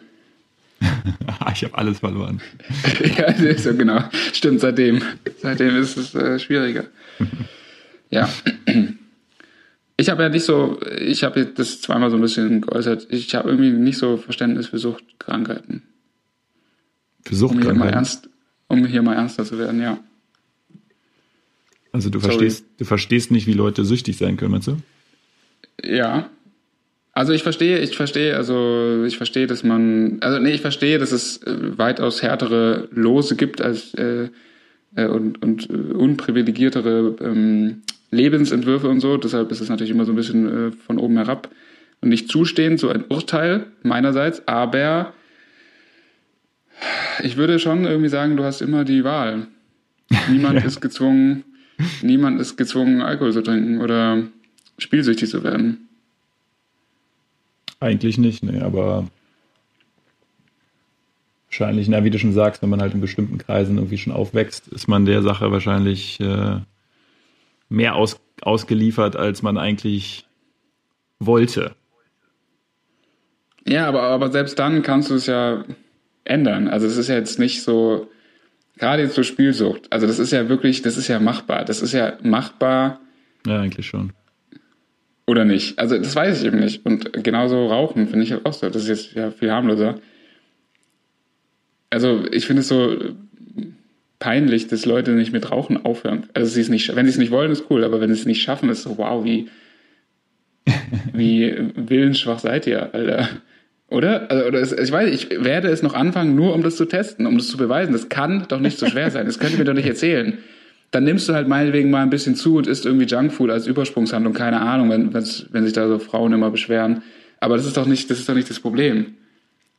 ich habe alles verloren. ja, so genau. Stimmt, seitdem. Seitdem ist es äh, schwieriger. ja. Ich habe ja nicht so, ich habe das zweimal so ein bisschen geäußert, ich habe irgendwie nicht so Verständnis für Suchtkrankheiten. Für Suchtkrankheiten? Um hier mal, ernst, um hier mal ernster zu werden, ja. Also du verstehst, du verstehst nicht, wie Leute süchtig sein können, meinst du? Ja. Also ich verstehe, ich verstehe, also ich verstehe, dass man, also nee, ich verstehe, dass es äh, weitaus härtere Lose gibt als äh, äh, und, und äh, unprivilegiertere ähm, Lebensentwürfe und so. Deshalb ist es natürlich immer so ein bisschen äh, von oben herab und nicht zustehend, so ein Urteil meinerseits. Aber ich würde schon irgendwie sagen, du hast immer die Wahl. Niemand ja. ist gezwungen, niemand ist gezwungen, Alkohol zu trinken oder spielsüchtig zu werden. Eigentlich nicht, ne, aber wahrscheinlich, na, wie du schon sagst, wenn man halt in bestimmten Kreisen irgendwie schon aufwächst, ist man der Sache wahrscheinlich äh, mehr aus, ausgeliefert, als man eigentlich wollte. Ja, aber, aber selbst dann kannst du es ja ändern. Also es ist ja jetzt nicht so, gerade jetzt zur Spielsucht, also das ist ja wirklich, das ist ja machbar. Das ist ja machbar. Ja, eigentlich schon. Oder nicht? Also das weiß ich eben nicht. Und genauso Rauchen finde ich halt auch so. Das ist jetzt ja viel harmloser. Also ich finde es so peinlich, dass Leute nicht mit Rauchen aufhören. Also sie es nicht, wenn sie es nicht wollen, ist cool, aber wenn sie es nicht schaffen, ist so, wow, wie, wie willensschwach seid ihr, Alter. Oder? Also, oder es, ich weiß, ich werde es noch anfangen, nur um das zu testen, um das zu beweisen. Das kann doch nicht so schwer sein. Das könnt ihr mir doch nicht erzählen. Dann nimmst du halt meinetwegen mal ein bisschen zu und isst irgendwie Junkfood als Übersprungshandlung, keine Ahnung, wenn, wenn sich da so Frauen immer beschweren. Aber das ist doch nicht, das ist doch nicht das Problem.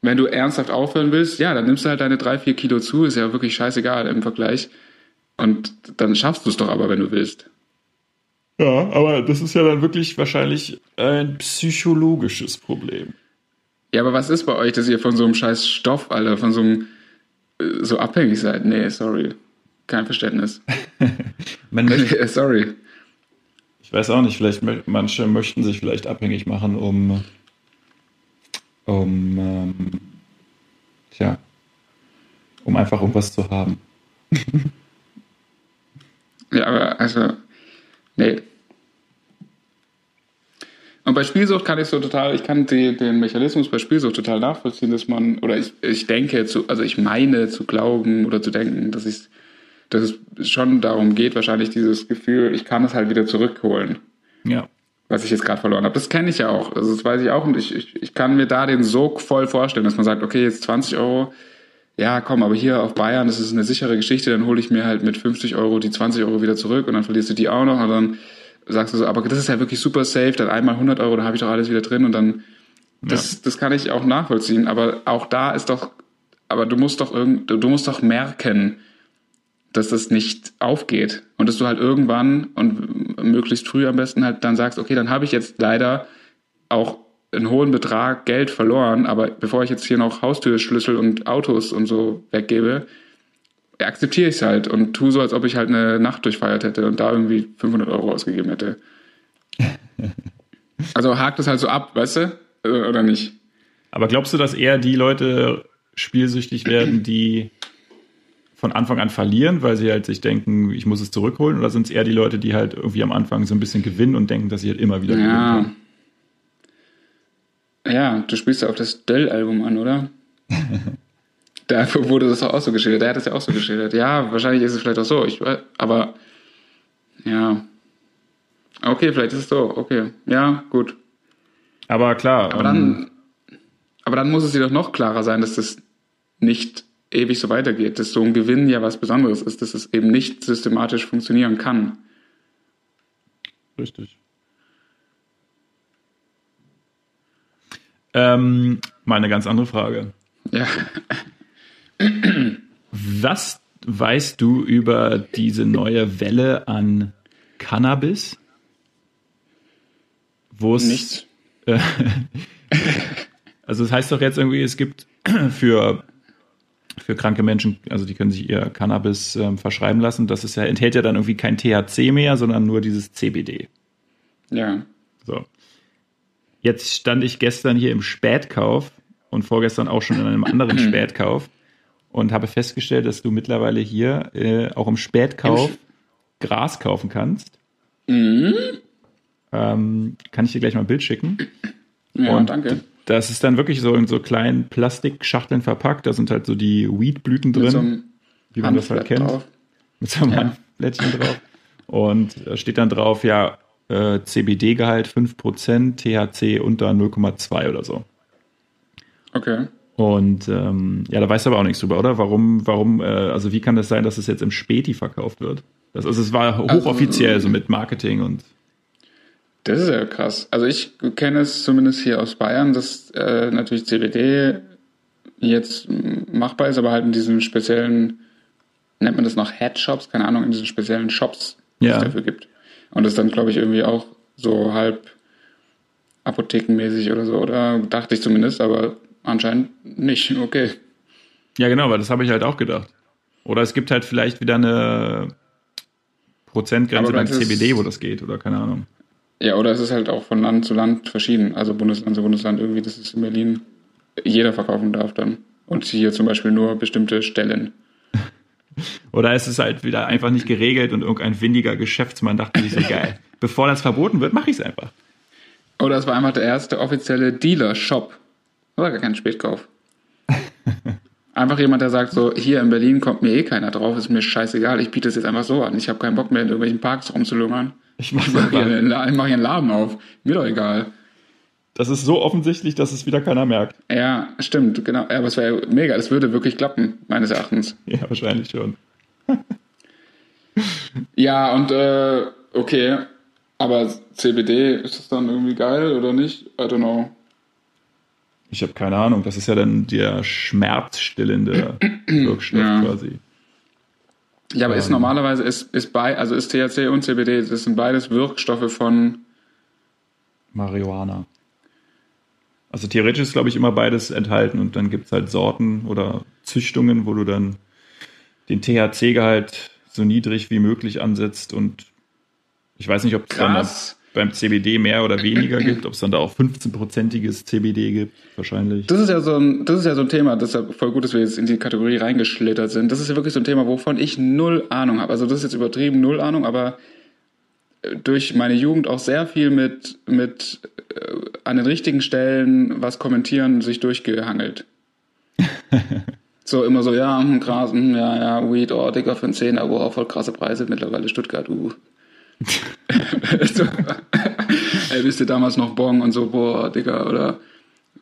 Wenn du ernsthaft aufhören willst, ja, dann nimmst du halt deine drei, vier Kilo zu, ist ja wirklich scheißegal im Vergleich. Und dann schaffst du es doch aber, wenn du willst. Ja, aber das ist ja dann wirklich wahrscheinlich ein psychologisches Problem. Ja, aber was ist bei euch, dass ihr von so einem scheiß Stoff, Alter, von so einem äh, so abhängig seid? Nee, sorry. Kein Verständnis. Man möchte, sorry. Ich weiß auch nicht, vielleicht manche möchten sich vielleicht abhängig machen, um, um ähm, tja, um einfach irgendwas zu haben. ja, aber also, nee, und bei Spielsucht kann ich so total, ich kann die, den Mechanismus bei Spielsucht total nachvollziehen, dass man, oder ich, ich denke, zu, also ich meine zu glauben oder zu denken, dass, ich, dass es schon darum geht, wahrscheinlich dieses Gefühl, ich kann es halt wieder zurückholen. Ja. Was ich jetzt gerade verloren habe. Das kenne ich ja auch. Also das weiß ich auch. Und ich, ich, ich kann mir da den Sog voll vorstellen, dass man sagt, okay, jetzt 20 Euro, ja, komm, aber hier auf Bayern, das ist eine sichere Geschichte, dann hole ich mir halt mit 50 Euro die 20 Euro wieder zurück und dann verlierst du die auch noch und dann sagst du so, aber das ist ja wirklich super safe, dann einmal 100 Euro, dann habe ich doch alles wieder drin und dann, das, ja. das kann ich auch nachvollziehen, aber auch da ist doch, aber du musst doch irgend, du musst doch merken, dass das nicht aufgeht und dass du halt irgendwann und möglichst früh am besten halt dann sagst, okay, dann habe ich jetzt leider auch einen hohen Betrag Geld verloren, aber bevor ich jetzt hier noch Haustürschlüssel und Autos und so weggebe, akzeptiere ich es halt und tue so, als ob ich halt eine Nacht durchfeiert hätte und da irgendwie 500 Euro ausgegeben hätte. also hakt es halt so ab, weißt du? Äh, oder nicht? Aber glaubst du, dass eher die Leute spielsüchtig werden, die von Anfang an verlieren, weil sie halt sich denken, ich muss es zurückholen? Oder sind es eher die Leute, die halt irgendwie am Anfang so ein bisschen gewinnen und denken, dass sie halt immer wieder gewinnen ja. Ja, du spielst ja auf das Dell-Album an, oder? Da wurde das auch so geschildert. Der hat das ja auch so geschildert. Ja, wahrscheinlich ist es vielleicht auch so. Ich, aber ja. Okay, vielleicht ist es so. Okay. Ja, gut. Aber klar. Aber dann, ähm, aber dann muss es dir doch noch klarer sein, dass das nicht ewig so weitergeht, dass so ein Gewinn ja was Besonderes ist, dass es eben nicht systematisch funktionieren kann. Richtig. Ähm, mal eine ganz andere Frage. Ja. Was weißt du über diese neue Welle an Cannabis? Wo es. Nichts. also, das heißt doch jetzt irgendwie, es gibt für, für kranke Menschen, also die können sich ihr Cannabis ähm, verschreiben lassen. Das ist ja, enthält ja dann irgendwie kein THC mehr, sondern nur dieses CBD. Ja. So. Jetzt stand ich gestern hier im Spätkauf und vorgestern auch schon in einem anderen Spätkauf und habe festgestellt, dass du mittlerweile hier äh, auch im Spätkauf Im Gras kaufen kannst. Mhm. Ähm, kann ich dir gleich mal ein Bild schicken? Ja, und danke. Das ist dann wirklich so in so kleinen Plastikschachteln verpackt. Da sind halt so die Weedblüten drin, so wie man das halt kennt. Drauf. Mit so einem ja. Handblättchen drauf. Und da steht dann drauf, ja, äh, CBD-Gehalt 5%, THC unter 0,2 oder so. Okay. Und ähm, ja, da weißt du aber auch nichts drüber, oder? Warum, warum, äh, also wie kann das sein, dass es jetzt im Späti verkauft wird? Das, also es war hochoffiziell, also, so mit Marketing und. Das ist ja krass. Also ich kenne es zumindest hier aus Bayern, dass äh, natürlich CBD jetzt machbar ist, aber halt in diesen speziellen, nennt man das noch Headshops, keine Ahnung, in diesen speziellen Shops, die ja. es dafür gibt. Und das dann, glaube ich, irgendwie auch so halb apothekenmäßig oder so, oder dachte ich zumindest, aber anscheinend nicht. Okay. Ja, genau, weil das habe ich halt auch gedacht. Oder es gibt halt vielleicht wieder eine Prozentgrenze beim CBD, wo das geht, oder keine Ahnung. Ja, oder es ist halt auch von Land zu Land verschieden. Also Bundesland zu Bundesland irgendwie, dass es in Berlin jeder verkaufen darf dann. Und hier zum Beispiel nur bestimmte Stellen. Oder ist es halt wieder einfach nicht geregelt und irgendein windiger Geschäftsmann dachte sich so, geil, bevor das verboten wird, mache ich es einfach. Oder es war einfach der erste offizielle Dealer-Shop. Das war gar kein Spätkauf. Einfach jemand, der sagt so, hier in Berlin kommt mir eh keiner drauf, ist mir scheißegal, ich biete es jetzt einfach so an. Ich habe keinen Bock mehr in irgendwelchen Parks rumzulungern. Ich mache mach hier, mach hier einen Laden auf. Mir doch egal. Das ist so offensichtlich, dass es wieder keiner merkt. Ja, stimmt, genau. Ja, aber es wäre mega. Das würde wirklich klappen, meines Erachtens. Ja, wahrscheinlich schon. ja, und äh, okay. Aber CBD, ist das dann irgendwie geil oder nicht? I don't know. Ich habe keine Ahnung. Das ist ja dann der schmerzstillende Wirkstoff ja. quasi. Ja, aber ähm. ist normalerweise ist, ist bei, also ist THC und CBD, das sind beides Wirkstoffe von Marihuana. Also theoretisch ist, glaube ich, immer beides enthalten und dann gibt es halt Sorten oder Züchtungen, wo du dann den THC-Gehalt so niedrig wie möglich ansetzt und ich weiß nicht, ob es dann beim CBD mehr oder weniger gibt, ob es dann da auch 15-prozentiges CBD gibt, wahrscheinlich. Das ist ja so ein, das ist ja so ein Thema, das ist ja voll gut, dass wir jetzt in die Kategorie reingeschlittert sind. Das ist ja wirklich so ein Thema, wovon ich null Ahnung habe. Also das ist jetzt übertrieben, null Ahnung, aber durch meine Jugend auch sehr viel mit, mit äh, an den richtigen Stellen was kommentieren sich durchgehangelt. so immer so, ja, hm, krass, hm, ja, ja, Weed, oh, Digga, für einen Zehner, wow, voll krasse Preise, mittlerweile Stuttgart, uh. so, ey, wisst ihr damals noch Bong und so, boah, Digga, oder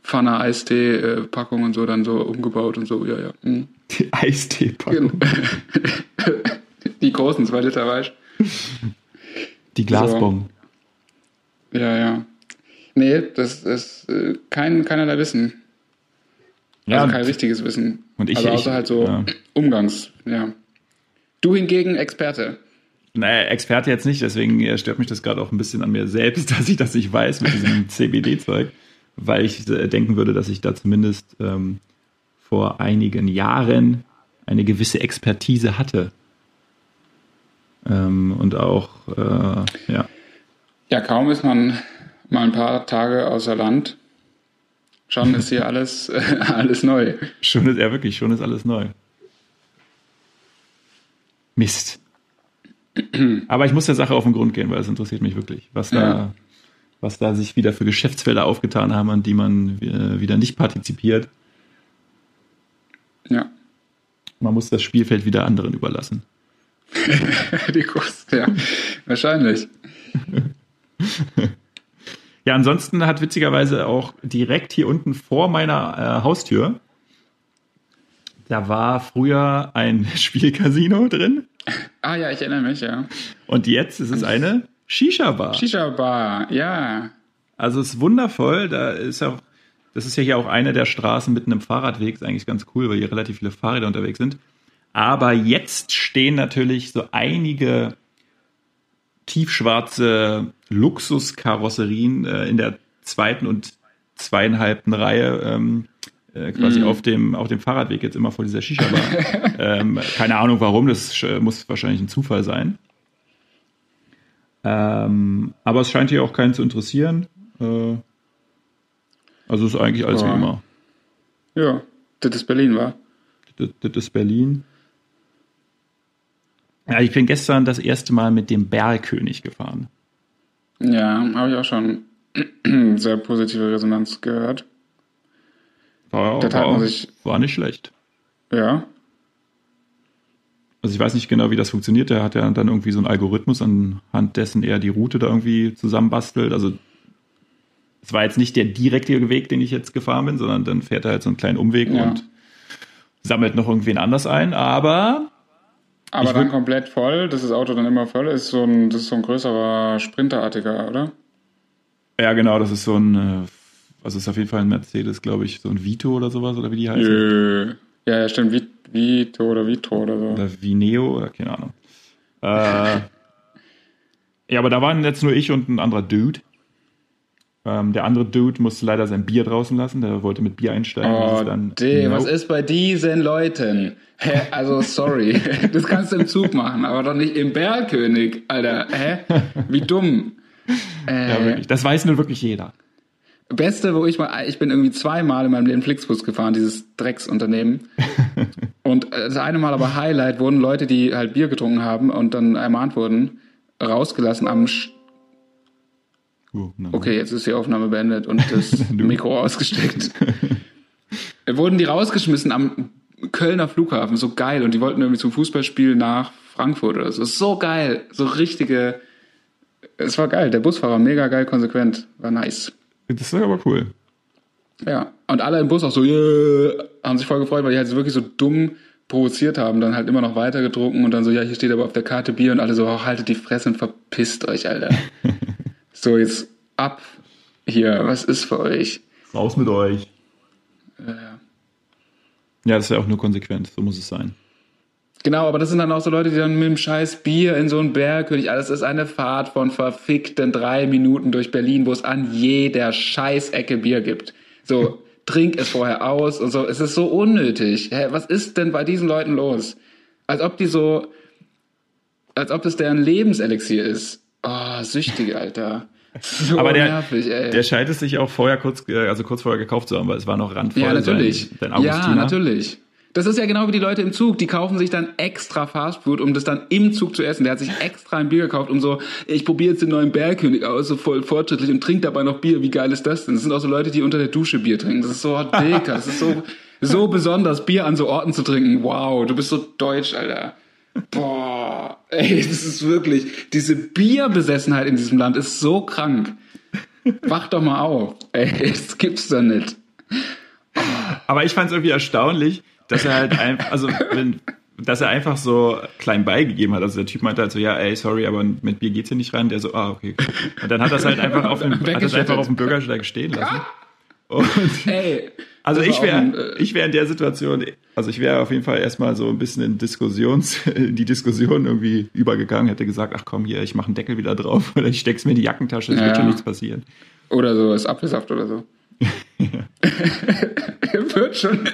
Pfanne Eistee-Packung und so dann so umgebaut und so, ja, ja. Hm. Die Eistee-Packung. Die großen, zwei Liter, weißt die Glasbomben. So. Ja, ja. Nee, das ist äh, kein, keinerlei Wissen. Ja, also kein richtiges Wissen. Und ich, also außer ich, halt so ja. Umgangs, ja. Du hingegen Experte. Naja, Experte jetzt nicht, deswegen stört mich das gerade auch ein bisschen an mir selbst, dass ich das nicht weiß mit diesem CBD-Zeug, weil ich äh, denken würde, dass ich da zumindest ähm, vor einigen Jahren eine gewisse Expertise hatte. Ähm, und auch, äh, ja. Ja, kaum ist man mal ein paar Tage außer Land, schon ist hier alles, äh, alles neu. Schon ist, ja wirklich, schon ist alles neu. Mist. Aber ich muss der Sache auf den Grund gehen, weil es interessiert mich wirklich, was da, ja. was da sich wieder für Geschäftsfelder aufgetan haben, an die man äh, wieder nicht partizipiert. Ja. Man muss das Spielfeld wieder anderen überlassen. die Kurs, ja, wahrscheinlich. Ja, ansonsten hat witzigerweise auch direkt hier unten vor meiner äh, Haustür, da war früher ein Spielcasino drin. Ah ja, ich erinnere mich, ja. Und jetzt ist es eine Shisha-Bar. Shisha-Bar, ja. Also es ist wundervoll, da ist auch, das ist ja hier auch eine der Straßen mitten im Fahrradweg, ist eigentlich ganz cool, weil hier relativ viele Fahrräder unterwegs sind. Aber jetzt stehen natürlich so einige tiefschwarze Luxuskarosserien äh, in der zweiten und zweieinhalbten Reihe ähm, äh, quasi mm. auf dem auf dem Fahrradweg jetzt immer vor dieser Shisha-Bar. ähm, keine Ahnung warum, das muss wahrscheinlich ein Zufall sein. Ähm, aber es scheint hier auch keinen zu interessieren. Äh, also ist eigentlich alles ja. wie immer. Ja, das ist Berlin, war. Das, das ist Berlin. Ja, ich bin gestern das erste Mal mit dem Bergkönig gefahren. Ja, habe ich auch schon sehr positive Resonanz gehört. War, Das hat man sich- war nicht schlecht. Ja, Also ich weiß nicht genau, wie das funktioniert. Der hat ja dann irgendwie so einen Algorithmus, anhand dessen er die Route da irgendwie zusammenbastelt. Also es war jetzt nicht der direkte Weg, den ich jetzt gefahren bin, sondern dann fährt er halt so einen kleinen Umweg Ja. und sammelt noch irgendwen anders ein. Aber aber dann komplett voll, dass das Auto dann immer voll ist, so ein, das ist so ein größerer Sprinterartiger, oder? ja, genau, das ist so ein, äh, also es ist auf jeden Fall ein Mercedes, glaube ich, so ein Vito oder sowas, oder wie die heißen. Jö. Ja, ja, stimmt, Vi- Vito oder Vitro oder so. Oder Vineo oder keine Ahnung. Äh, ja, aber da waren jetzt nur ich und ein anderer Dude. Ähm, der andere Dude musste leider sein Bier draußen lassen. Der wollte mit Bier einsteigen. Oh, ist dann, D, was Nope. ist bei diesen Leuten? Hä, also, sorry. Das kannst du im Zug machen, aber doch nicht im Bergkönig, Alter. Hä? Wie dumm. Äh, Ja, wirklich. Das weiß nun wirklich jeder. Beste, wo ich mal, ich bin irgendwie zweimal in meinem Leben Flixbus gefahren, dieses Drecksunternehmen. und äh, das eine Mal aber Highlight wurden Leute, die halt Bier getrunken haben und dann ermahnt wurden, rausgelassen am, Sch na, okay, jetzt ist die Aufnahme beendet und das Mikro ausgesteckt. wurden die rausgeschmissen am Kölner Flughafen, so geil. Und die wollten irgendwie zum Fußballspiel nach Frankfurt oder so. So geil, so richtige, es war geil. Der Busfahrer, mega geil, konsequent, war nice. Das ist aber cool. Ja, und alle im Bus auch so, yeah, haben sich voll gefreut, weil die halt so wirklich so dumm provoziert haben, dann halt immer noch weiter getrunken und dann so, ja, hier steht aber auf der Karte Bier und alle so, oh, haltet die Fresse und verpisst euch, Alter. so, jetzt ab hier, was ist für euch? Raus mit euch. Äh, Ja, das ist ja auch nur konsequent. So muss es sein. Genau, aber das sind dann auch so Leute, die dann mit dem scheiß Bier in so einen Bergkönig, alles ist eine Fahrt von verfickten drei Minuten durch Berlin, wo es an jeder Scheißecke Bier gibt. So, trink es vorher aus und so. Es ist so unnötig. Hä, was ist denn bei diesen Leuten los? Als ob die so, als ob das deren Lebenselixier ist. Oh, süchtige, Alter. So Aber der- nervig, ey. Der scheint es sich auch vorher kurz, äh, also kurz vorher gekauft zu haben, weil es war noch randvoll. Ja, natürlich. Sein, sein ja, natürlich. Das ist ja genau wie die Leute im Zug. Die kaufen sich dann extra Fastfood, um das dann im Zug zu essen. Der hat sich extra ein Bier gekauft, um so, ich probiere jetzt den neuen Bergkönig aus, so voll fortschrittlich und trinkt dabei noch Bier. Wie geil ist das denn? Das sind auch so Leute, die unter der Dusche Bier trinken. Das ist so dicker. Das ist so, so besonders, Bier an so Orten zu trinken. Wow, du bist so deutsch, Alter. Boah, ey, das ist wirklich, diese Bierbesessenheit in diesem Land ist so krank. Wach doch mal auf. Ey, das gibt's doch nicht. Aber ich fand es irgendwie erstaunlich, dass er halt einfach, also wenn, dass er einfach so klein beigegeben hat. Also der Typ meinte halt so, ja, ey, sorry, aber mit Bier geht's hier nicht rein. Der so, ah, okay. Und dann hat das halt einfach auf dem, hat das einfach auf dem Bürgersteig stehen lassen. Und Ey, also ich wäre, äh, ich wäre in der Situation, also ich wäre auf jeden Fall erstmal so ein bisschen in Diskussions, in die Diskussion irgendwie übergegangen, hätte gesagt, ach komm hier, ich mache einen Deckel wieder drauf oder ich steck's mir in die Jackentasche, es wird Ja. schon nichts passieren. Oder so, ist Apfelsaft oder so. wird schon,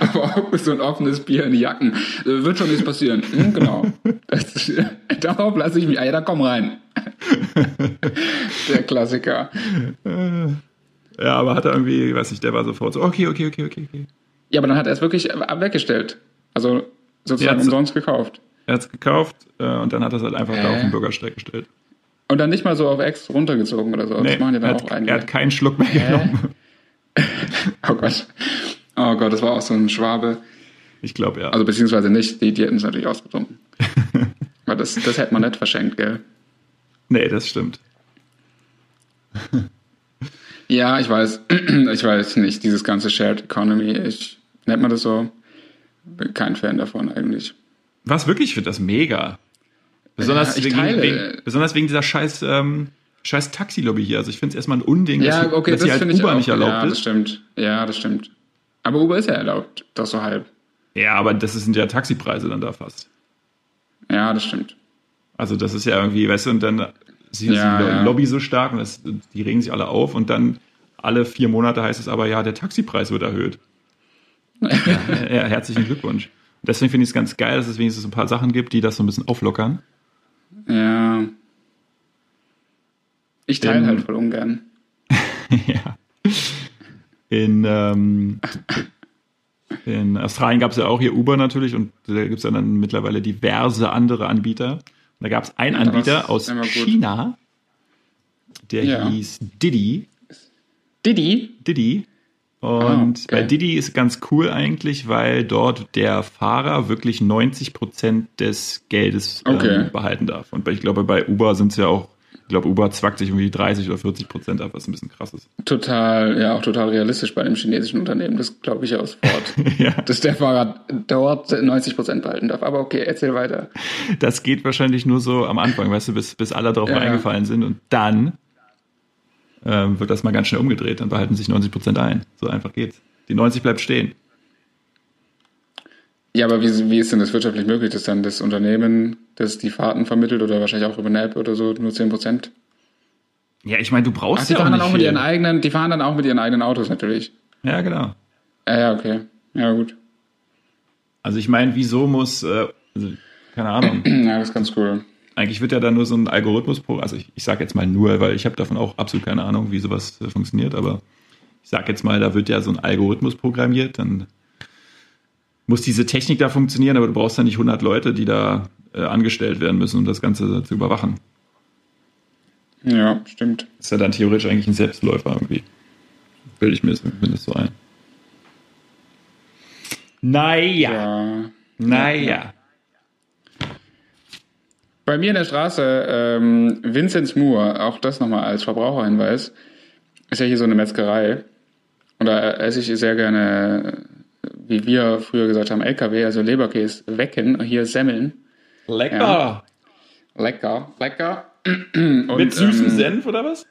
aber auch so ein offenes Bier in die Jacken. Äh, Wird schon nichts passieren. Hm, genau. Das, darauf lasse ich mich. Ah, ja, dann komm rein. Der Klassiker. Ja, aber hat er irgendwie, weiß nicht, der war sofort so, okay, okay, okay, okay, okay. Ja, aber dann hat er es wirklich äh, weggestellt. Also sozusagen Ja, so- umsonst gekauft. Er hat's gekauft äh, und dann hat er es halt einfach da Hä? auf den Bürgersteig gestellt. Und dann nicht mal so auf Ex runtergezogen oder so. Das Nee, machen die er, dann hat, auch er einige. hat keinen Schluck mehr genommen. Oh Gott. Oh Gott, das war auch so ein Schwabe. Ich glaube, ja. Also beziehungsweise nicht, die, die hätten es natürlich ausgetrunken. Weil das, das hätte man nicht verschenkt, gell? nee, das stimmt. Ja, ich weiß. Ich weiß nicht, dieses ganze Shared Economy, ich nennt man das so? Bin kein Fan davon eigentlich. Was wirklich, ich finde das mega. Besonders, Ja, wegen, wegen, besonders wegen dieser scheiß, ähm, scheiß Taxilobby hier. Also ich finde es erstmal ein Unding, Ja, dass, okay, dass das hier halt Uber auch. nicht erlaubt ja, das ist. stimmt. Ja, das stimmt. Aber Uber ist ja erlaubt, doch so halb. Ja, aber das sind ja Taxipreise dann da fast. Ja, das stimmt. Also das ist ja irgendwie, weißt du, und dann sie Ja, die ja. Lobby so stark und das, die regen sich alle auf und dann alle vier Monate heißt es aber, ja, der Taxipreis wird erhöht. ja, ja, herzlichen Glückwunsch. Und deswegen finde ich es ganz geil, dass es wenigstens ein paar Sachen gibt, die das so ein bisschen auflockern. Ja. Ich teile Ähm, halt voll ungern. ja. In, ähm, In Australien gab es ja auch hier Uber natürlich und da gibt es ja dann mittlerweile diverse andere Anbieter. Und da gab es einen Anbieter aus China, der ja. hieß Didi. Didi? Didi. Und ah, okay. bei Didi ist ganz cool eigentlich, weil dort der Fahrer wirklich 90 Prozent des Geldes ähm, okay. behalten darf. Und ich glaube, bei Uber sind es ja auch ich glaube, Uber zwackt sich irgendwie 30 oder 40 Prozent ab, was ein bisschen krass ist. Total, ja, auch total realistisch bei einem chinesischen Unternehmen. Das glaube ich aus Wort. ja. Dass der Fahrer dort 90 Prozent behalten darf. Aber okay, erzähl weiter. Das geht wahrscheinlich nur so am Anfang, weißt du, bis, bis alle darauf ja, reingefallen sind. Und dann ähm, wird das mal ganz schnell umgedreht. Dann behalten sich 90 Prozent ein. So einfach geht's. Die 90 bleibt stehen. Ja, aber wie, wie ist denn das wirtschaftlich möglich, dass dann das Unternehmen, das die Fahrten vermittelt oder wahrscheinlich auch über eine App oder so, nur 10 Prozent? Ja, ich meine, du brauchst Ach, die ja fahren auch, dann auch mit ihren eigenen, Die fahren dann auch mit ihren eigenen Autos natürlich. Ja, genau. Ja, ja okay. Ja, gut. Also ich meine, wieso muss, äh, also, keine Ahnung. ja, das ist ganz cool. Eigentlich wird ja da nur so ein Algorithmus, also ich, ich sage jetzt mal nur, weil ich habe davon auch absolut keine Ahnung, wie sowas äh, funktioniert, aber ich sage jetzt mal, da wird ja so ein Algorithmus programmiert, dann muss diese Technik da funktionieren, aber du brauchst ja nicht 100 Leute, die da äh, angestellt werden müssen, um das Ganze zu überwachen. Ja, stimmt. Ist ja dann theoretisch eigentlich ein Selbstläufer irgendwie. Bilde ich mir zumindest so ein. Naja. Ja. Naja. Bei mir in der Straße, ähm, Vincenz Moore, auch das nochmal als Verbraucherhinweis, ist ja hier so eine Metzgerei. Und da esse ich sehr gerne wie wir früher gesagt haben, LKW, also Leberkäse wecken, hier Semmeln. Lecker. Ja. Lecker, lecker. Und, Mit süßem ähm, Senf oder was?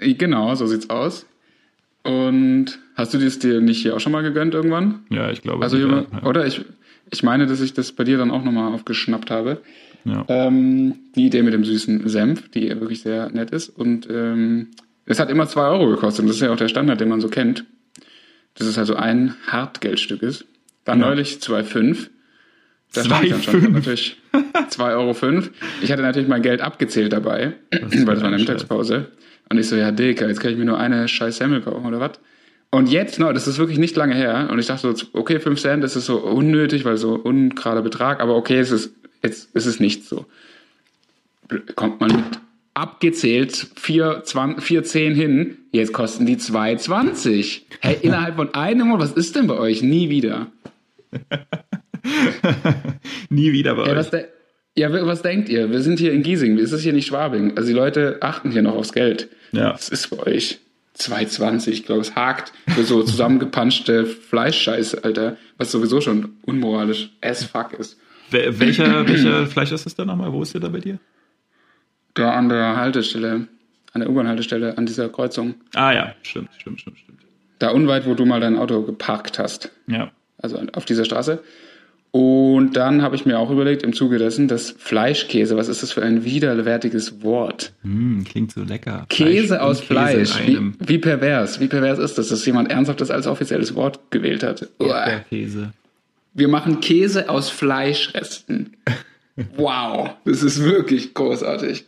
Genau, so sieht's aus. Und hast du das dir nicht hier auch schon mal gegönnt irgendwann? Ja, ich glaube. Also, ja, ja. oder ich, ich meine, dass ich das bei dir dann auch nochmal aufgeschnappt habe. Ja. Ähm, die Idee mit dem süßen Senf, die wirklich sehr nett ist. Und ähm, es hat immer zwei Euro gekostet. Und das ist ja auch der Standard, den man so kennt dass es also ein Hartgeldstück ist. Dann ja. neulich 2,5. Da stand dann schon natürlich 2,05 Euro. Ich hatte natürlich mein Geld abgezählt dabei, weil das war eine Mittagspause. Und ich so, ja, Dicker, jetzt kann ich mir nur eine scheiß Semmel kaufen oder was? Und jetzt, no, das ist wirklich nicht lange her. Und ich dachte so, okay, 5 Cent, das ist so unnötig, weil so ungerader Betrag. Aber okay, es ist, jetzt ist es nicht so. Kommt man mit abgezählt 4,10 hin, jetzt kosten die 2,20. Hey, innerhalb von einem Monat, was ist denn bei euch? Nie wieder. Nie wieder bei ja, euch. Was ja, was denkt ihr? Wir sind hier in Giesing, ist es hier nicht Schwabing? Also die Leute achten hier noch aufs Geld. Ja. Was ist bei euch? 2,20, ich glaube, es hakt für so zusammengepanschte Fleischscheiße, Alter, was sowieso schon unmoralisch as fuck ist. Welcher, welcher Fleisch ist das da nochmal? Wo ist der da bei dir? Da an der Haltestelle, an der U-Bahn-Haltestelle, an dieser Kreuzung. Ah ja, stimmt, stimmt, stimmt, stimmt. Da unweit, wo du mal dein Auto geparkt hast. Ja. Also auf dieser Straße. Und dann habe ich mir auch überlegt, im Zuge dessen, das Fleischkäse, was ist das für ein widerwärtiges Wort? Mm, klingt so lecker. Käse Fleisch aus Fleisch. Wie, wie, pervers. Wie pervers ist das, dass jemand ernsthaft das als offizielles Wort gewählt hat? Käse. Wir machen Käse aus Fleischresten. wow. Das ist wirklich großartig.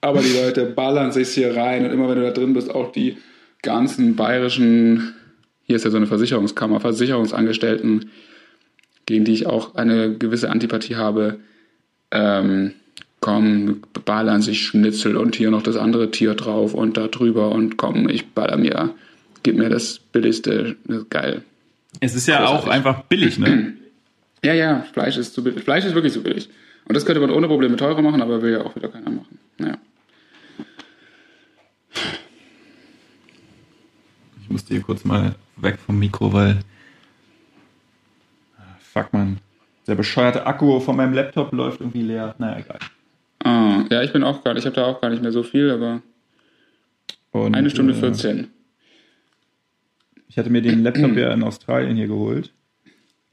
Aber die Leute ballern sich hier rein und immer wenn du da drin bist, auch die ganzen bayerischen, hier ist ja so eine Versicherungskammer, Versicherungsangestellten, gegen die ich auch eine gewisse Antipathie habe, ähm, komm, ballern sich Schnitzel und hier noch das andere Tier drauf und da drüber und komm, ich baller mir, gib mir das billigste, das geil. Es ist ja Großartig. auch einfach billig, ne? Ja, ja, Fleisch ist zu billig. Fleisch ist wirklich zu billig. Und das könnte man ohne Probleme teurer machen, aber will ja auch wieder keiner machen. Naja. Ich musste hier kurz mal weg vom Mikro, weil. Fuck, man. Der bescheuerte Akku von meinem Laptop läuft irgendwie leer. Naja, egal. Ah, ja, ich bin auch gar ich habe da auch gar nicht mehr so viel, aber. Und, eine Stunde 14. Äh, ich hatte mir den Laptop ja in Australien hier geholt.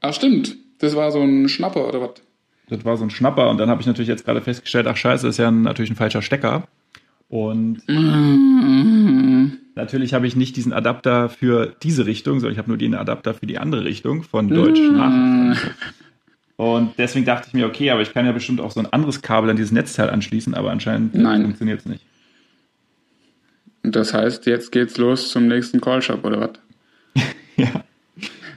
Ach, stimmt. Das war so ein Schnapper oder was? Das war so ein Schnapper und dann habe ich natürlich jetzt gerade festgestellt, ach scheiße, das ist ja natürlich ein falscher Stecker. Und natürlich habe ich nicht diesen Adapter für diese Richtung, sondern ich habe nur den Adapter für die andere Richtung von Deutsch nach. Und deswegen dachte ich mir, okay, aber ich kann ja bestimmt auch so ein anderes Kabel an dieses Netzteil anschließen, aber anscheinend funktioniert es nicht. Das heißt, jetzt geht's los zum nächsten Callshop oder was? ja.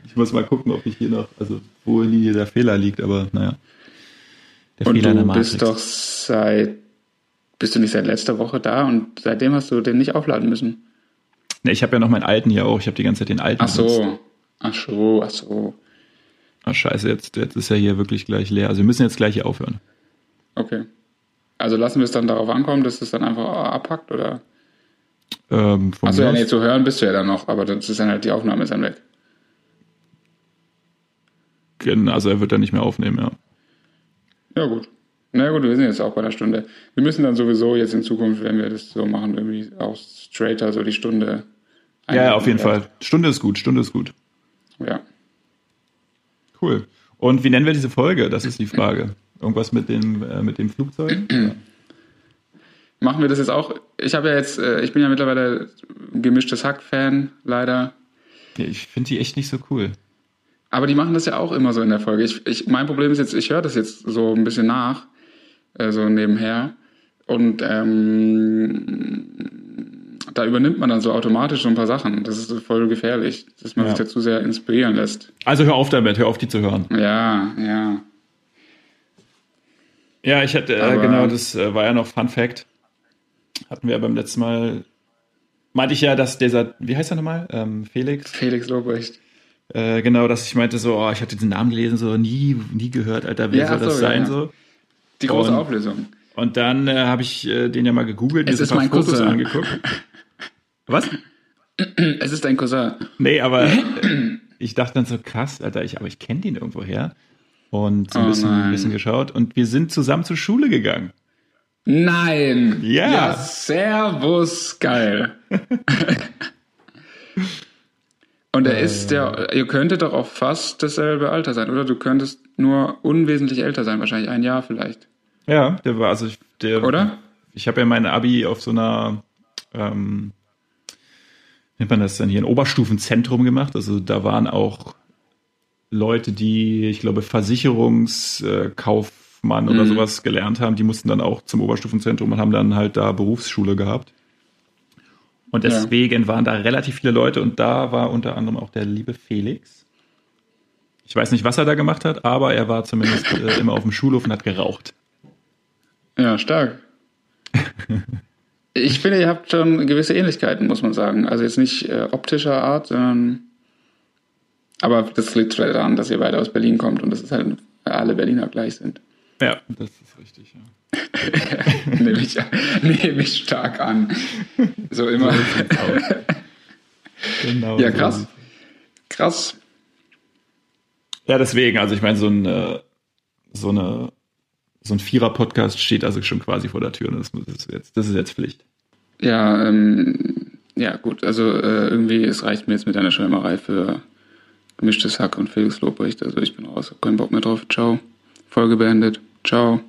Ich muss mal gucken, ob ich hier noch, also wo hier der Fehler liegt, aber naja. Der und Fehler du bist doch seit, bist du nicht seit letzter Woche da und seitdem hast du den nicht aufladen müssen? Ne, ich habe ja noch meinen alten hier auch. Ich habe die ganze Zeit den alten. Ach so, ach so, ach so. Ach scheiße, jetzt, jetzt ist er hier wirklich gleich leer. Also wir müssen jetzt gleich hier aufhören. Okay. Also lassen wir es dann darauf ankommen, dass es dann einfach abpackt, oder? Ähm, Achso, ja, nee, zu hören bist du ja dann noch, aber das ist dann halt, die Aufnahme ist dann weg. Genau, also er wird dann nicht mehr aufnehmen, ja. Ja, gut. Na gut, wir sind jetzt auch bei der Stunde. Wir müssen dann sowieso jetzt in Zukunft, wenn wir das so machen, irgendwie auch straighter so die Stunde. Ja, ja auf jeden Fall. Stunde ist gut, Stunde ist gut. Ja. Cool. Und wie nennen wir diese Folge? Das ist die Frage. Irgendwas mit dem, äh, mit dem Flugzeug? Machen wir das jetzt auch? Ich habe ja jetzt, äh, ich bin ja mittlerweile gemischtes Hack-Fan, leider. Ja, ich finde die echt nicht so cool. Aber die machen das ja auch immer so in der Folge. Ich, ich, mein Problem ist jetzt, ich höre das jetzt so ein bisschen nach, äh, so nebenher. Und ähm, da übernimmt man dann so automatisch so ein paar Sachen. Das ist voll gefährlich, dass man ja. sich dazu sehr inspirieren lässt. Also hör auf damit, hör auf die zu hören. Ja, ja. Ja, ich hatte, äh, genau, das äh, war ja noch Fun Fact. Hatten wir beim letzten Mal, meinte ich ja, dass dieser, wie heißt er nochmal? Ähm, Felix? Felix Lobrecht. Äh, genau, dass ich meinte so, oh, ich hatte den Namen gelesen, so nie, nie gehört, Alter, wer ja, soll das so, sein? Ja. So. Die große und, Auflösung. Und dann äh, habe ich äh, den ja mal gegoogelt, mir so ein paar Fotos Cousin. angeguckt. Was? Es ist dein Cousin. Nee, aber äh, ich dachte dann so, krass, Alter, ich, aber ich kenne den irgendwoher. Und so ein, oh bisschen, ein bisschen geschaut. Und wir sind zusammen zur Schule gegangen. Nein! Ja! Ja, servus, geil. Und er ist der, ihr könntet doch auch fast dasselbe Alter sein, oder? Du könntest nur unwesentlich älter sein, wahrscheinlich ein Jahr vielleicht. Ja, der war, also ich, der. Oder? Ich habe ja mein Abi auf so einer, ähm, nennt man das dann hier, ein Oberstufenzentrum gemacht. Also da waren auch Leute, die, ich glaube, Versicherungskaufmann mhm. oder sowas gelernt haben, die mussten dann auch zum Oberstufenzentrum und haben dann halt da Berufsschule gehabt. Und deswegen ja. waren da relativ viele Leute und da war unter anderem auch der liebe Felix. Ich weiß nicht, was er da gemacht hat, aber er war zumindest äh, immer auf dem Schulhof und hat geraucht. Ja, stark. ich finde, ihr habt schon gewisse Ähnlichkeiten, muss man sagen. Also jetzt nicht äh, optischer Art, sondern. Aber das liegt vielleicht daran, dass ihr beide aus Berlin kommt und dass es halt alle Berliner gleich sind. Ja, das ist richtig, ja. nehme, ich, nehme ich stark an. So immer. genau. Ja, krass. Krass. Ja, deswegen, also ich meine, so ein, äh, so eine, so ein Vierer-Podcast steht also schon quasi vor der Tür. Das, ist jetzt, das ist jetzt Pflicht. Ja, ähm, ja, gut. Also äh, irgendwie, es reicht mir jetzt mit einer Schwärmerei für gemischtes Hack und Felix Lobrecht. Also ich bin raus, hab keinen Bock mehr drauf. Ciao. Folge beendet. Ciao.